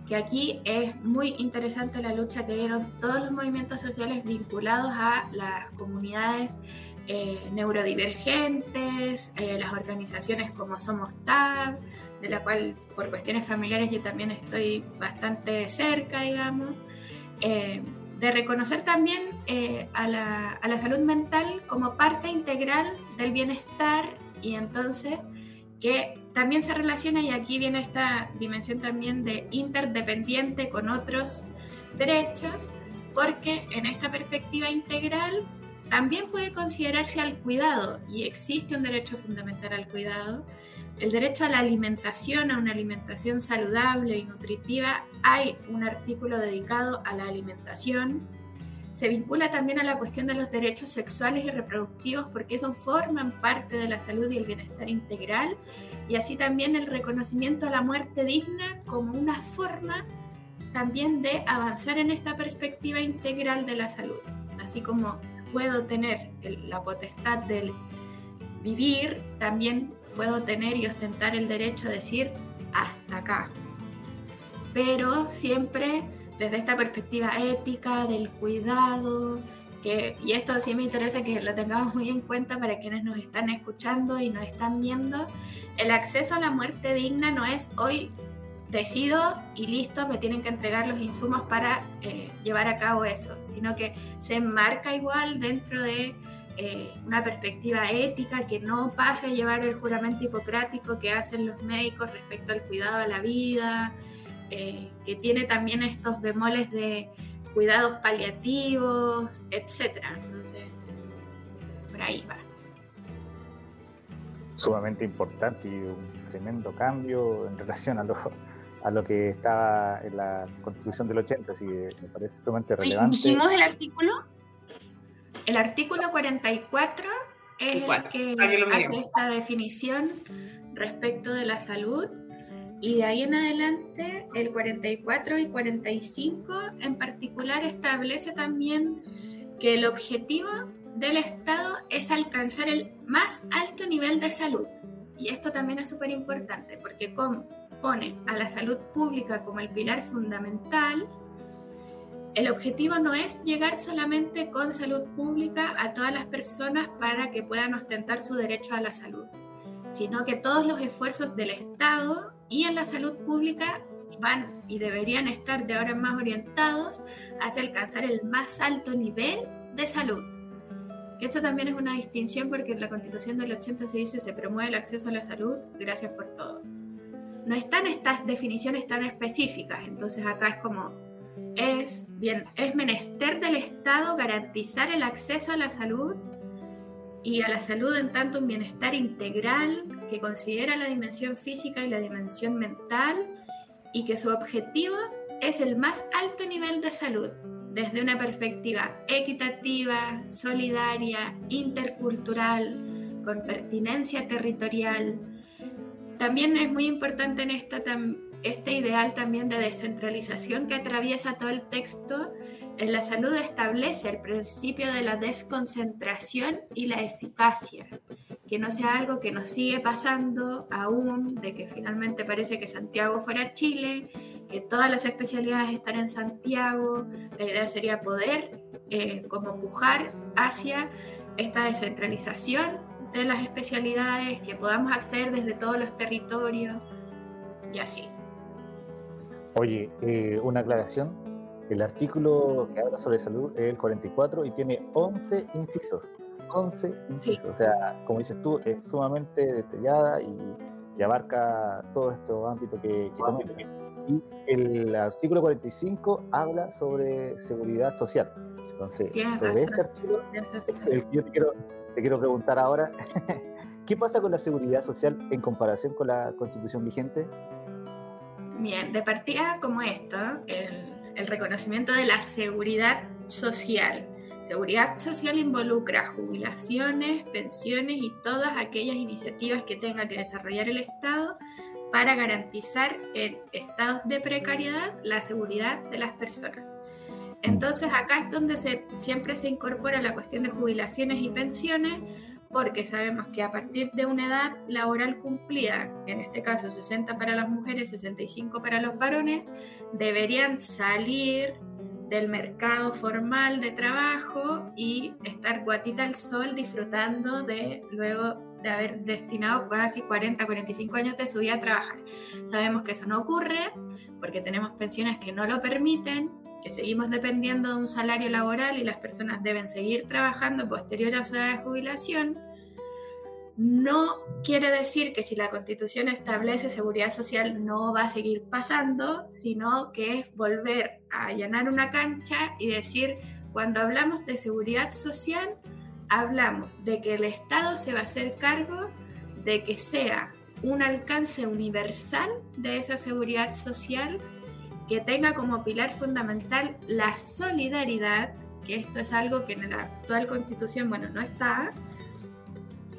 Que aquí es muy interesante la lucha que dieron todos los movimientos sociales vinculados a las comunidades eh, neurodivergentes, eh, las organizaciones como Somos TAB, de la cual por cuestiones familiares yo también estoy bastante cerca, digamos, eh, de reconocer también a la, a, la, salud mental como parte integral del bienestar y entonces que también se relaciona, y aquí viene esta dimensión también de interdependiente con otros derechos, porque en esta perspectiva integral también puede considerarse al cuidado, y existe un derecho fundamental al cuidado, el derecho a la alimentación, a una alimentación saludable y nutritiva. Hay un artículo dedicado a la alimentación. Se vincula también a la cuestión de los derechos sexuales y reproductivos porque eso forman parte de la salud y el bienestar integral. Y así también el reconocimiento a la muerte digna como una forma también de avanzar en esta perspectiva integral de la salud. Así como puedo tener la potestad del vivir, también puedo tener y ostentar el derecho a decir hasta acá. Pero siempre desde esta perspectiva ética, del cuidado, que, y esto sí me interesa que lo tengamos muy en cuenta para quienes nos están escuchando y nos están viendo, el acceso a la muerte digna no es hoy decido y listo, me tienen que entregar los insumos para eh, llevar a cabo eso, sino que se enmarca igual dentro de eh, una perspectiva ética que no pase a llevar el juramento hipocrático que hacen los médicos respecto al cuidado a la vida, eh, que tiene también estos bemoles de cuidados paliativos, etc. Entonces, por ahí va. Sumamente importante y un tremendo cambio en relación a lo, a lo que estaba en la Constitución del 80, así que me parece sumamente relevante. ¿Dijimos el artículo? El artículo 44 es el que hace esta definición respecto de la salud y de ahí en adelante el 44 y 45 en particular establece también que el objetivo del Estado es alcanzar el más alto nivel de salud. Y esto también es súper importante porque como pone a la salud pública como el pilar fundamental, el objetivo no es llegar solamente con salud pública a todas las personas para que puedan ostentar su derecho a la salud, sino que todos los esfuerzos del Estado y en la salud pública van y deberían estar de ahora en más orientados hacia alcanzar el más alto nivel de salud. Esto también es una distinción porque en la Constitución del 80 se dice se promueve el acceso a la salud, gracias por todo no están estas definiciones tan específicas. Entonces acá es como, es, bien, es menester del Estado garantizar el acceso a la salud y a la salud en tanto un bienestar integral que considera la dimensión física y la dimensión mental y que su objetivo es el más alto nivel de salud desde una perspectiva equitativa, solidaria, intercultural, con pertinencia territorial, también es muy importante en este ideal también de descentralización que atraviesa todo el texto. En la salud establece el principio de la desconcentración y la eficacia, que no sea algo que nos sigue pasando aún, de que finalmente parece que Santiago fuera Chile, que todas las especialidades están en Santiago. La idea sería poder eh, como empujar hacia esta descentralización de las especialidades, que podamos acceder desde todos los territorios y así. Oye, eh, una aclaración. El artículo que habla sobre salud es el 44 y tiene 11 incisos. 11 incisos. O sea, como dices tú, es sumamente detallada y, abarca todo este ámbito que, que Y el artículo 45 habla sobre seguridad social. Entonces, sobre este artículo, el, yo te quiero, te quiero preguntar ahora, <laughs> ¿qué pasa con la seguridad social en comparación con la constitución vigente? Bien, de partida como esto, el, el reconocimiento de la seguridad social. Seguridad social involucra jubilaciones, pensiones y todas aquellas iniciativas que tenga que desarrollar el Estado para garantizar en estados de precariedad la seguridad de las personas. Entonces acá es donde siempre se incorpora la cuestión de jubilaciones y pensiones, porque sabemos que a partir de una edad laboral cumplida, en este caso 60 para las mujeres, 65 para los varones, deberían salir del mercado formal de trabajo y estar guatita al sol disfrutando de luego de haber destinado casi 40, 45 años de su vida a trabajar. Sabemos que eso no ocurre porque tenemos pensiones que no lo permiten, que seguimos dependiendo de un salario laboral y las personas deben seguir trabajando posterior a su edad de jubilación. No quiere decir que si la constitución establece seguridad social no va a seguir pasando, sino que es volver a allanar una cancha y decir, cuando hablamos de seguridad social, hablamos de que el Estado se va a hacer cargo de que sea un alcance universal de esa seguridad social que tenga como pilar fundamental la solidaridad, que esto es algo que en la actual constitución, bueno, no está,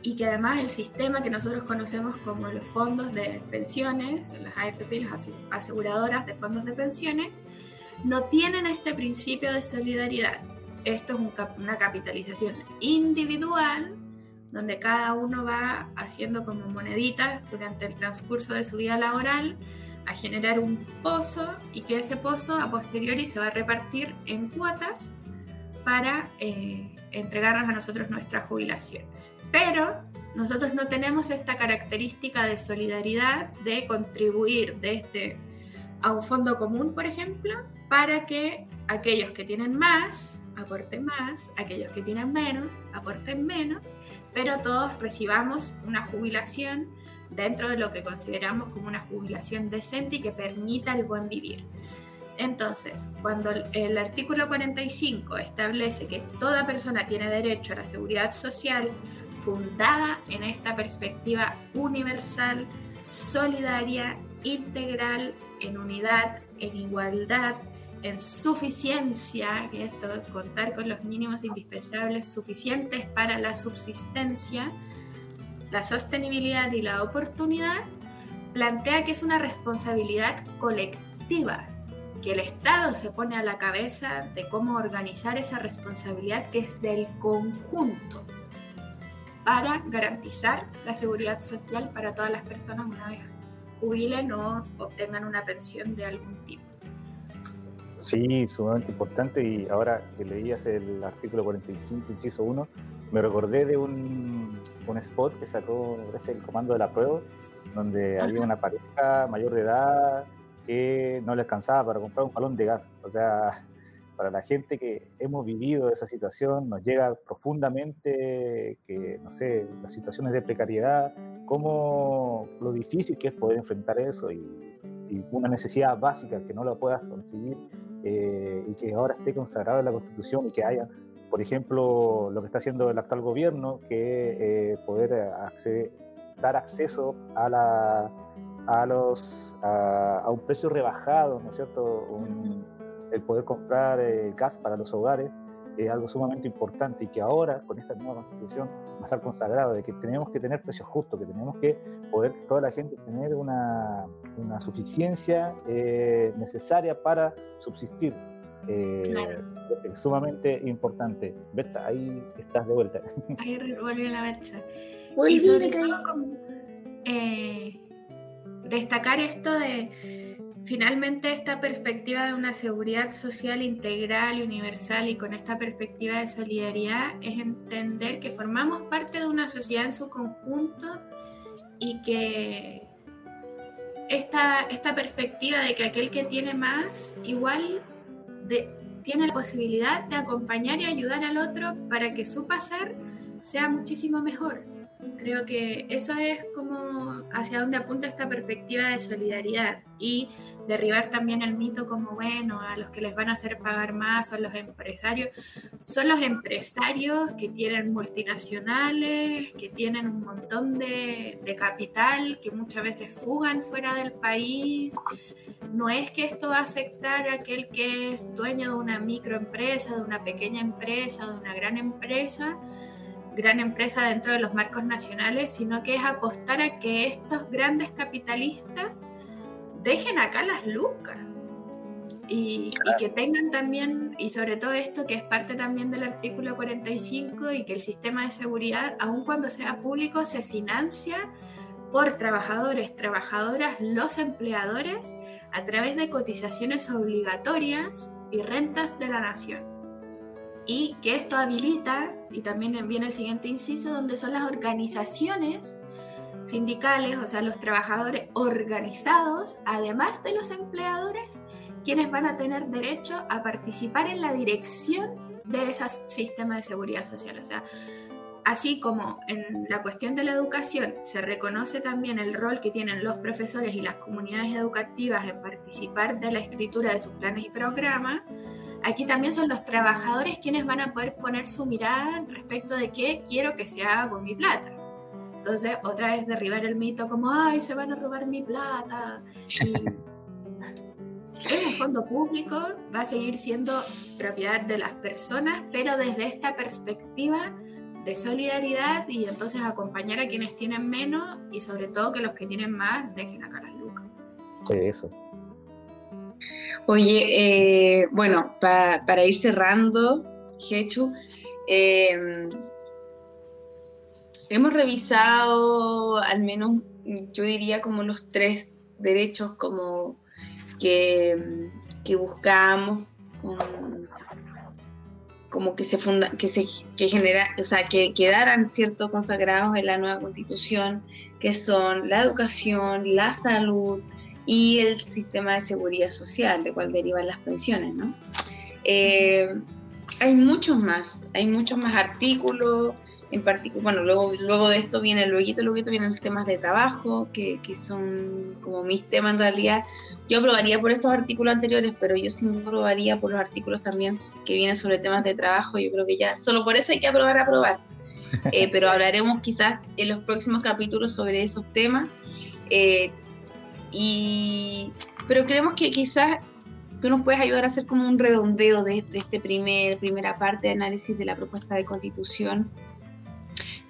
y que además el sistema que nosotros conocemos como los fondos de pensiones, las AFP, las aseguradoras de fondos de pensiones, no tienen este principio de solidaridad. Esto es una capitalización individual donde cada uno va haciendo como moneditas durante el transcurso de su vida laboral a generar un pozo y que ese pozo a posteriori se va a repartir en cuotas para eh, entregarnos a nosotros nuestra jubilación. Pero nosotros no tenemos esta característica de solidaridad de contribuir de este, a un fondo común, por ejemplo, para que aquellos que tienen más aporten más, aquellos que tienen menos, aporten menos, pero todos recibamos una jubilación dentro de lo que consideramos como una jubilación decente y que permita el buen vivir. Entonces, cuando el artículo 45 establece que toda persona tiene derecho a la seguridad social fundada en esta perspectiva universal, solidaria, integral, en unidad, en igualdad, en suficiencia, que esto contar con los mínimos indispensables suficientes para la subsistencia, la sostenibilidad y la oportunidad, plantea que es una responsabilidad colectiva, que el Estado se pone a la cabeza de cómo organizar esa responsabilidad que es del conjunto para garantizar la seguridad social para todas las personas una vez jubilen o obtengan una pensión de algún tipo. Sí, sumamente importante y ahora que leías el artículo 45, inciso 1, me recordé de un, un spot que sacó gracias el comando de la prueba, donde había una pareja mayor de edad que no le alcanzaba para comprar un balón de gas. O sea, para la gente que hemos vivido esa situación, nos llega profundamente que, no sé, las situaciones de precariedad, cómo lo difícil que es poder enfrentar eso y, y una necesidad básica que no la puedas conseguir eh, y que ahora esté consagrado en la Constitución y que haya, por ejemplo, lo que está haciendo el actual gobierno, que eh, poder dar acceso a, la, a, los, a, un precio rebajado, ¿no es cierto? el poder comprar eh, gas para los hogares es algo sumamente importante y que ahora, con esta nueva Constitución, va a estar consagrado de que tenemos que tener precios justos, que tenemos que poder toda la gente tener una, una suficiencia eh, necesaria para subsistir. Eh, es sumamente importante. Betsa, ahí estás de vuelta. <laughs> Ahí volvió la Betsa. y sobre todo como, eh, destacar esto de finalmente esta perspectiva de una seguridad social integral y universal y con esta perspectiva de solidaridad es entender que formamos parte de una sociedad en su conjunto y que esta, esta perspectiva de que aquel que tiene más igual tiene la posibilidad de acompañar y ayudar al otro para que su pasar sea muchísimo mejor. Creo que eso es como hacia dónde apunta esta perspectiva de solidaridad y derribar también el mito como, bueno, a los que les van a hacer pagar más son los empresarios. Son los empresarios que tienen multinacionales, que tienen un montón de, capital, que muchas veces fugan fuera del país, no es que esto va a afectar a aquel que es dueño de una microempresa, de una pequeña empresa, de una gran empresa, gran empresa dentro de los marcos nacionales, sino que es apostar a que estos grandes capitalistas dejen acá las lucas. Y, que tengan también, y sobre todo esto que es parte también del artículo 45, y que el sistema de seguridad, aun cuando sea público, se financia por trabajadores, trabajadoras, los empleadores, a través de cotizaciones obligatorias y rentas de la nación. Y que esto habilita, y también viene el siguiente inciso, donde son las organizaciones sindicales, o sea, los trabajadores organizados, además de los empleadores, quienes van a tener derecho a participar en la dirección de ese sistema de seguridad social. O sea, así como en la cuestión de la educación se reconoce también el rol que tienen los profesores y las comunidades educativas en participar de la escritura de sus planes y programas, aquí también son los trabajadores quienes van a poder poner su mirada respecto de qué quiero que se haga con mi plata. Entonces, otra vez derribar el mito como, ay, se van a robar mi plata. Y <laughs> es un fondo público, va a seguir siendo propiedad de las personas, pero desde esta perspectiva de solidaridad y entonces acompañar a quienes tienen menos y sobre todo que los que tienen más dejen acá las lucas. Eso. Oye, eh, bueno, para ir cerrando, Jechu, eh, hemos revisado al menos, yo diría como los tres derechos como que, que buscamos, como, que se funda, que se que genera, o sea, que quedaran cierto consagrados en la nueva constitución, que son la educación, la salud y el sistema de seguridad social, de cual derivan las pensiones, ¿no? Eh, hay muchos más, hay muchos más artículos, en particular, bueno, luego, luego de esto viene, luego, luego vienen los temas de trabajo, que, que, son como mis temas en realidad. Yo aprobaría por estos artículos anteriores, pero yo sí aprobaría por los artículos también que vienen sobre temas de trabajo. Yo creo que ya, solo por eso hay que aprobar, aprobar. <laughs> Eh, pero hablaremos quizás en los próximos capítulos sobre esos temas. Eh, y, pero creemos que quizás tú nos puedes ayudar a hacer como un redondeo de, de este primer, primera parte de análisis de la propuesta de constitución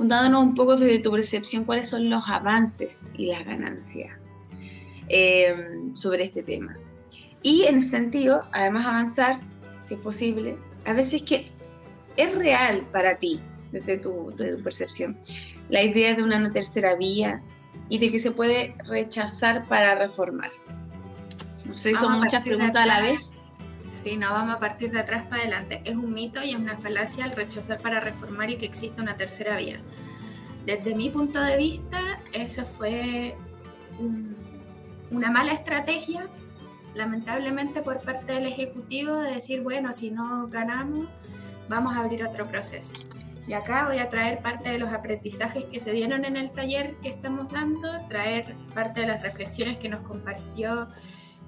contándonos un poco desde tu percepción cuáles son los avances y las ganancias eh, sobre este tema. Y en ese sentido, además avanzar, si es posible, a veces que es real para ti, desde tu, percepción, la idea de una tercera vía y de que se puede rechazar para reformar. No sé, son muchas preguntas a la vez. Sí, no vamos a partir de atrás para adelante. Es un mito y es una falacia el rechazar para reformar y que exista una tercera vía. Desde mi punto de vista, esa fue una mala estrategia, lamentablemente por parte del Ejecutivo, de decir, bueno, si no ganamos, vamos a abrir otro proceso. Y acá voy a traer parte de los aprendizajes que se dieron en el taller que estamos dando, traer parte de las reflexiones que nos compartió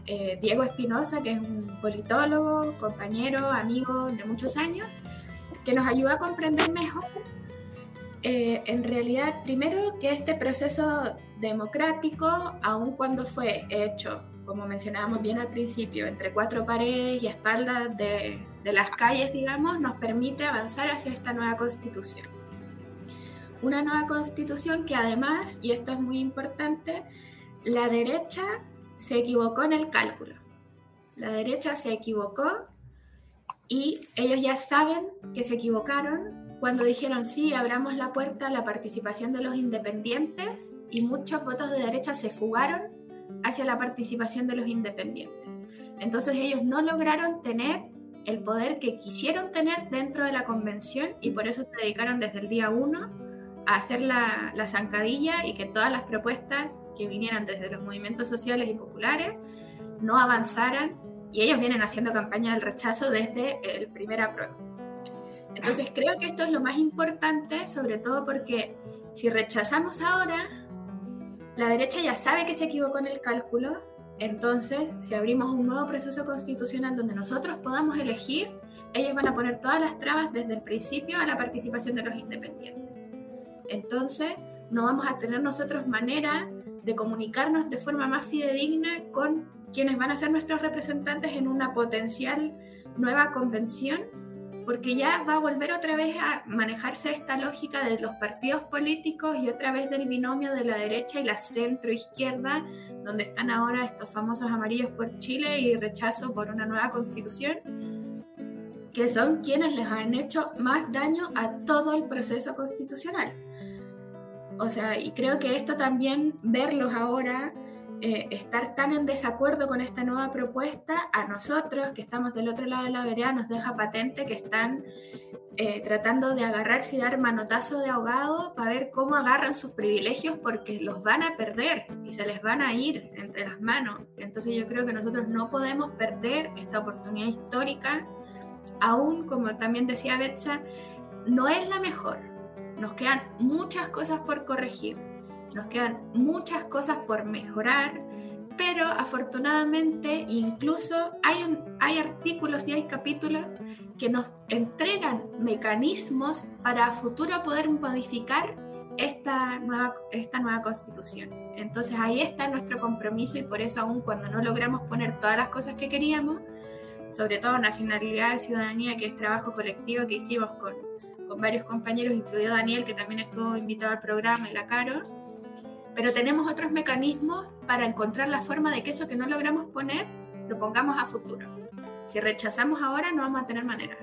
eh, Diego Espinosa, que es un politólogo, compañero, amigo de muchos años, que nos ayuda a comprender mejor, eh, en realidad, primero que este proceso democrático, aun cuando fue hecho, como mencionábamos bien al principio, entre cuatro paredes y espaldas de, de las calles, digamos, nos permite avanzar hacia esta nueva constitución. Una nueva constitución que además, y esto es muy importante, la derecha se equivocó en el cálculo. La derecha se equivocó y ellos ya saben que se equivocaron cuando dijeron sí, abramos la puerta a la participación de los independientes y muchos votos de derecha se fugaron hacia la participación de los independientes. Entonces ellos no lograron tener el poder que quisieron tener dentro de la convención y por eso se dedicaron desde el día uno a hacer la, la zancadilla y que todas las propuestas que vinieran desde los movimientos sociales y populares no avanzaran y ellos vienen haciendo campaña del rechazo desde el primer apruebo. Entonces creo que esto es lo más importante, sobre todo porque si rechazamos ahora, la derecha ya sabe que se equivocó en el cálculo, entonces si abrimos un nuevo proceso constitucional donde nosotros podamos elegir, ellos van a poner todas las trabas desde el principio a la participación de los independientes. Entonces, no vamos a tener nosotros manera de comunicarnos de forma más fidedigna con quienes van a ser nuestros representantes en una potencial nueva convención, porque ya va a volver otra vez a manejarse esta lógica de los partidos políticos y otra vez del binomio de la derecha y la centro izquierda, donde están ahora estos famosos amarillos por Chile y rechazo por una nueva constitución, que son quienes les han hecho más daño a todo el proceso constitucional. O sea, y creo que esto también, verlos ahora, eh, estar tan en desacuerdo con esta nueva propuesta, a nosotros que estamos del otro lado de la vereda nos deja patente que están eh, tratando de agarrarse y dar manotazo de ahogado para ver cómo agarran sus privilegios porque los van a perder y se les van a ir entre las manos. Entonces yo creo que nosotros no podemos perder esta oportunidad histórica, aún como también decía Betsa, no es la mejor. Nos quedan muchas cosas por corregir nos quedan muchas cosas por mejorar, pero afortunadamente incluso hay, un, hay artículos y hay capítulos que nos entregan mecanismos para a futuro poder modificar esta nueva, esta nueva constitución. Entonces ahí está nuestro compromiso y por eso aún cuando no logramos poner todas las cosas que queríamos, sobre todo nacionalidad y ciudadanía, que es trabajo colectivo que hicimos con, con varios compañeros, incluido Daniel, que también estuvo invitado al programa, y la Caro, pero tenemos otros mecanismos para encontrar la forma de que eso que no logramos poner lo pongamos a futuro. Si rechazamos ahora no vamos a tener manera.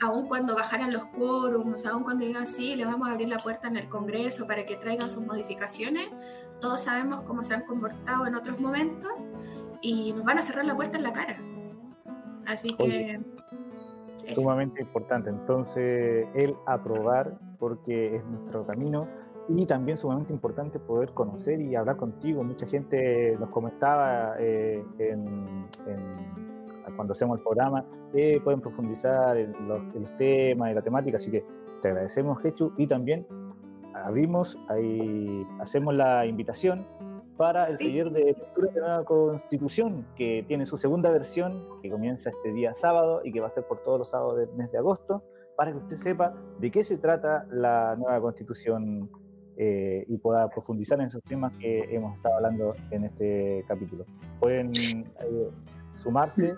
Aún cuando bajaran los quórums, aún cuando digan sí, le vamos a abrir la puerta en el Congreso para que traigan sus modificaciones, todos sabemos cómo se han comportado en otros momentos y nos van a cerrar la puerta en la cara. Así que... sumamente importante. Entonces, el aprobar, porque es nuestro camino, y también sumamente importante poder conocer y hablar contigo. Mucha gente nos comentaba eh, cuando hacemos el programa que pueden profundizar en los, temas y la temática, así que te agradecemos, Hechu, y también abrimos, ahí, hacemos la invitación para el taller de lectura de la nueva constitución, que tiene su segunda versión, que comienza este día sábado y que va a ser por todos los sábados del mes de agosto, para que usted sepa de qué se trata la nueva constitución eh, y pueda profundizar en esos temas que hemos estado hablando en este capítulo. Pueden eh, sumarse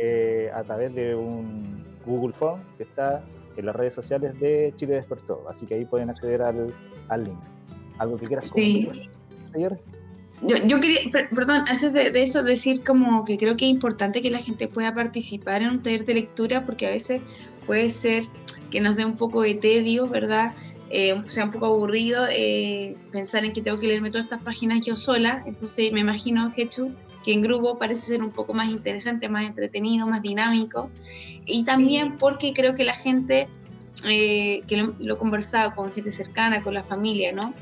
eh, a través de un Google Form que está en las redes sociales de Chile Despertó, así que ahí pueden acceder al, al link. ¿Algo que quieras comentar? Sí. Yo, yo, quería, perdón, antes de, de, eso decir como que creo que es importante que la gente pueda participar en un taller de lectura porque a veces puede ser que nos dé un poco de tedio, ¿verdad? eh, sea un poco aburrido eh, pensar en que tengo que leerme todas estas páginas yo sola. Entonces me imagino, Hechu, que en grupo parece ser un poco más interesante, más entretenido, más dinámico. Y también porque creo que la gente, eh, que lo, lo, he conversado con gente cercana, con la familia, ¿no?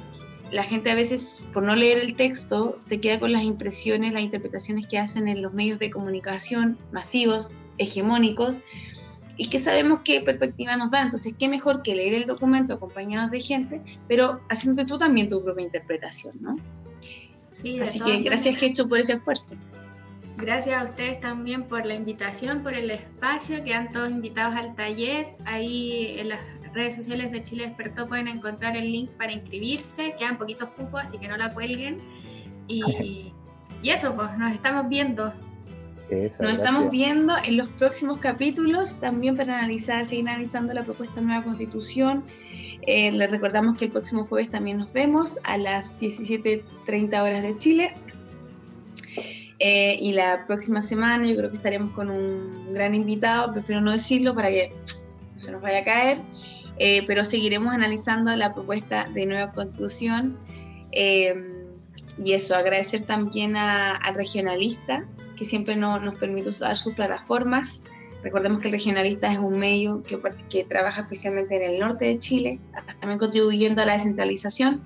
La gente a veces, por no leer el texto, se queda con las impresiones, las interpretaciones que hacen en los medios de comunicación masivos, hegemónicos, y que sabemos qué perspectiva nos da. Entonces, qué mejor que leer el documento acompañados de gente, pero haciendo tú también tu propia interpretación, ¿no? Sí, Así que gracias, Gesto, por ese esfuerzo. Gracias a ustedes también por la invitación, por el espacio, quedan todos invitados al taller. Ahí en las redes sociales de Chile Despertó pueden encontrar el link para inscribirse. Quedan poquitos cupos, así que no la cuelguen. Y, <laughs> y eso, pues nos estamos viendo. Nos estamos viendo en los próximos capítulos también para analizar, seguir analizando la propuesta de nueva constitución. Eh, les recordamos que el próximo jueves también nos vemos a las 17.30 horas de Chile. Eh, y la próxima semana yo creo que estaremos con un gran invitado, prefiero no decirlo para que no se nos vaya a caer, eh, pero seguiremos analizando la propuesta de nueva constitución. y eso, agradecer también al regionalista que siempre no, nos permite usar sus plataformas. Recordemos que el regionalista es un medio que, que trabaja especialmente en el norte de Chile, también contribuyendo a la descentralización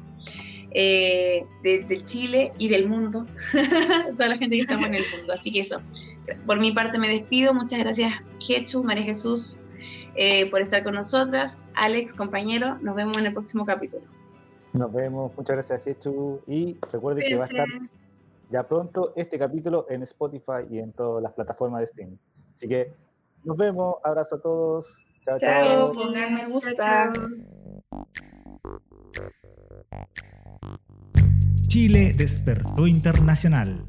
eh, de, Chile y del mundo, <laughs> toda la gente que estamos en el mundo. Así que eso, por mi parte me despido. Muchas gracias, Jesús, María Jesús, eh, por estar con nosotras. Alex, compañero, nos vemos en el próximo capítulo. Nos vemos, muchas gracias, Jesús. Y recuerde que va a estar ya pronto este capítulo en Spotify y en todas las plataformas de streaming. Así que nos vemos, abrazo a todos. Chao, chao. Pongan me gusta. Chile despertó internacional.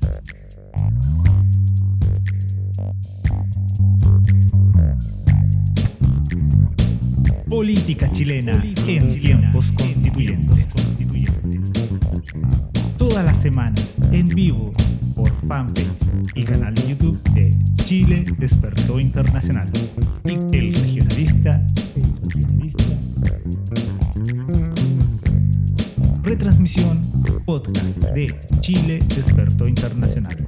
Política chilena en tiempos constituyentes. Todas las semanas en vivo por fanpage y canal de YouTube de Chile Despertó Internacional el regionalista. Retransmisión podcast de Chile Despertó Internacional.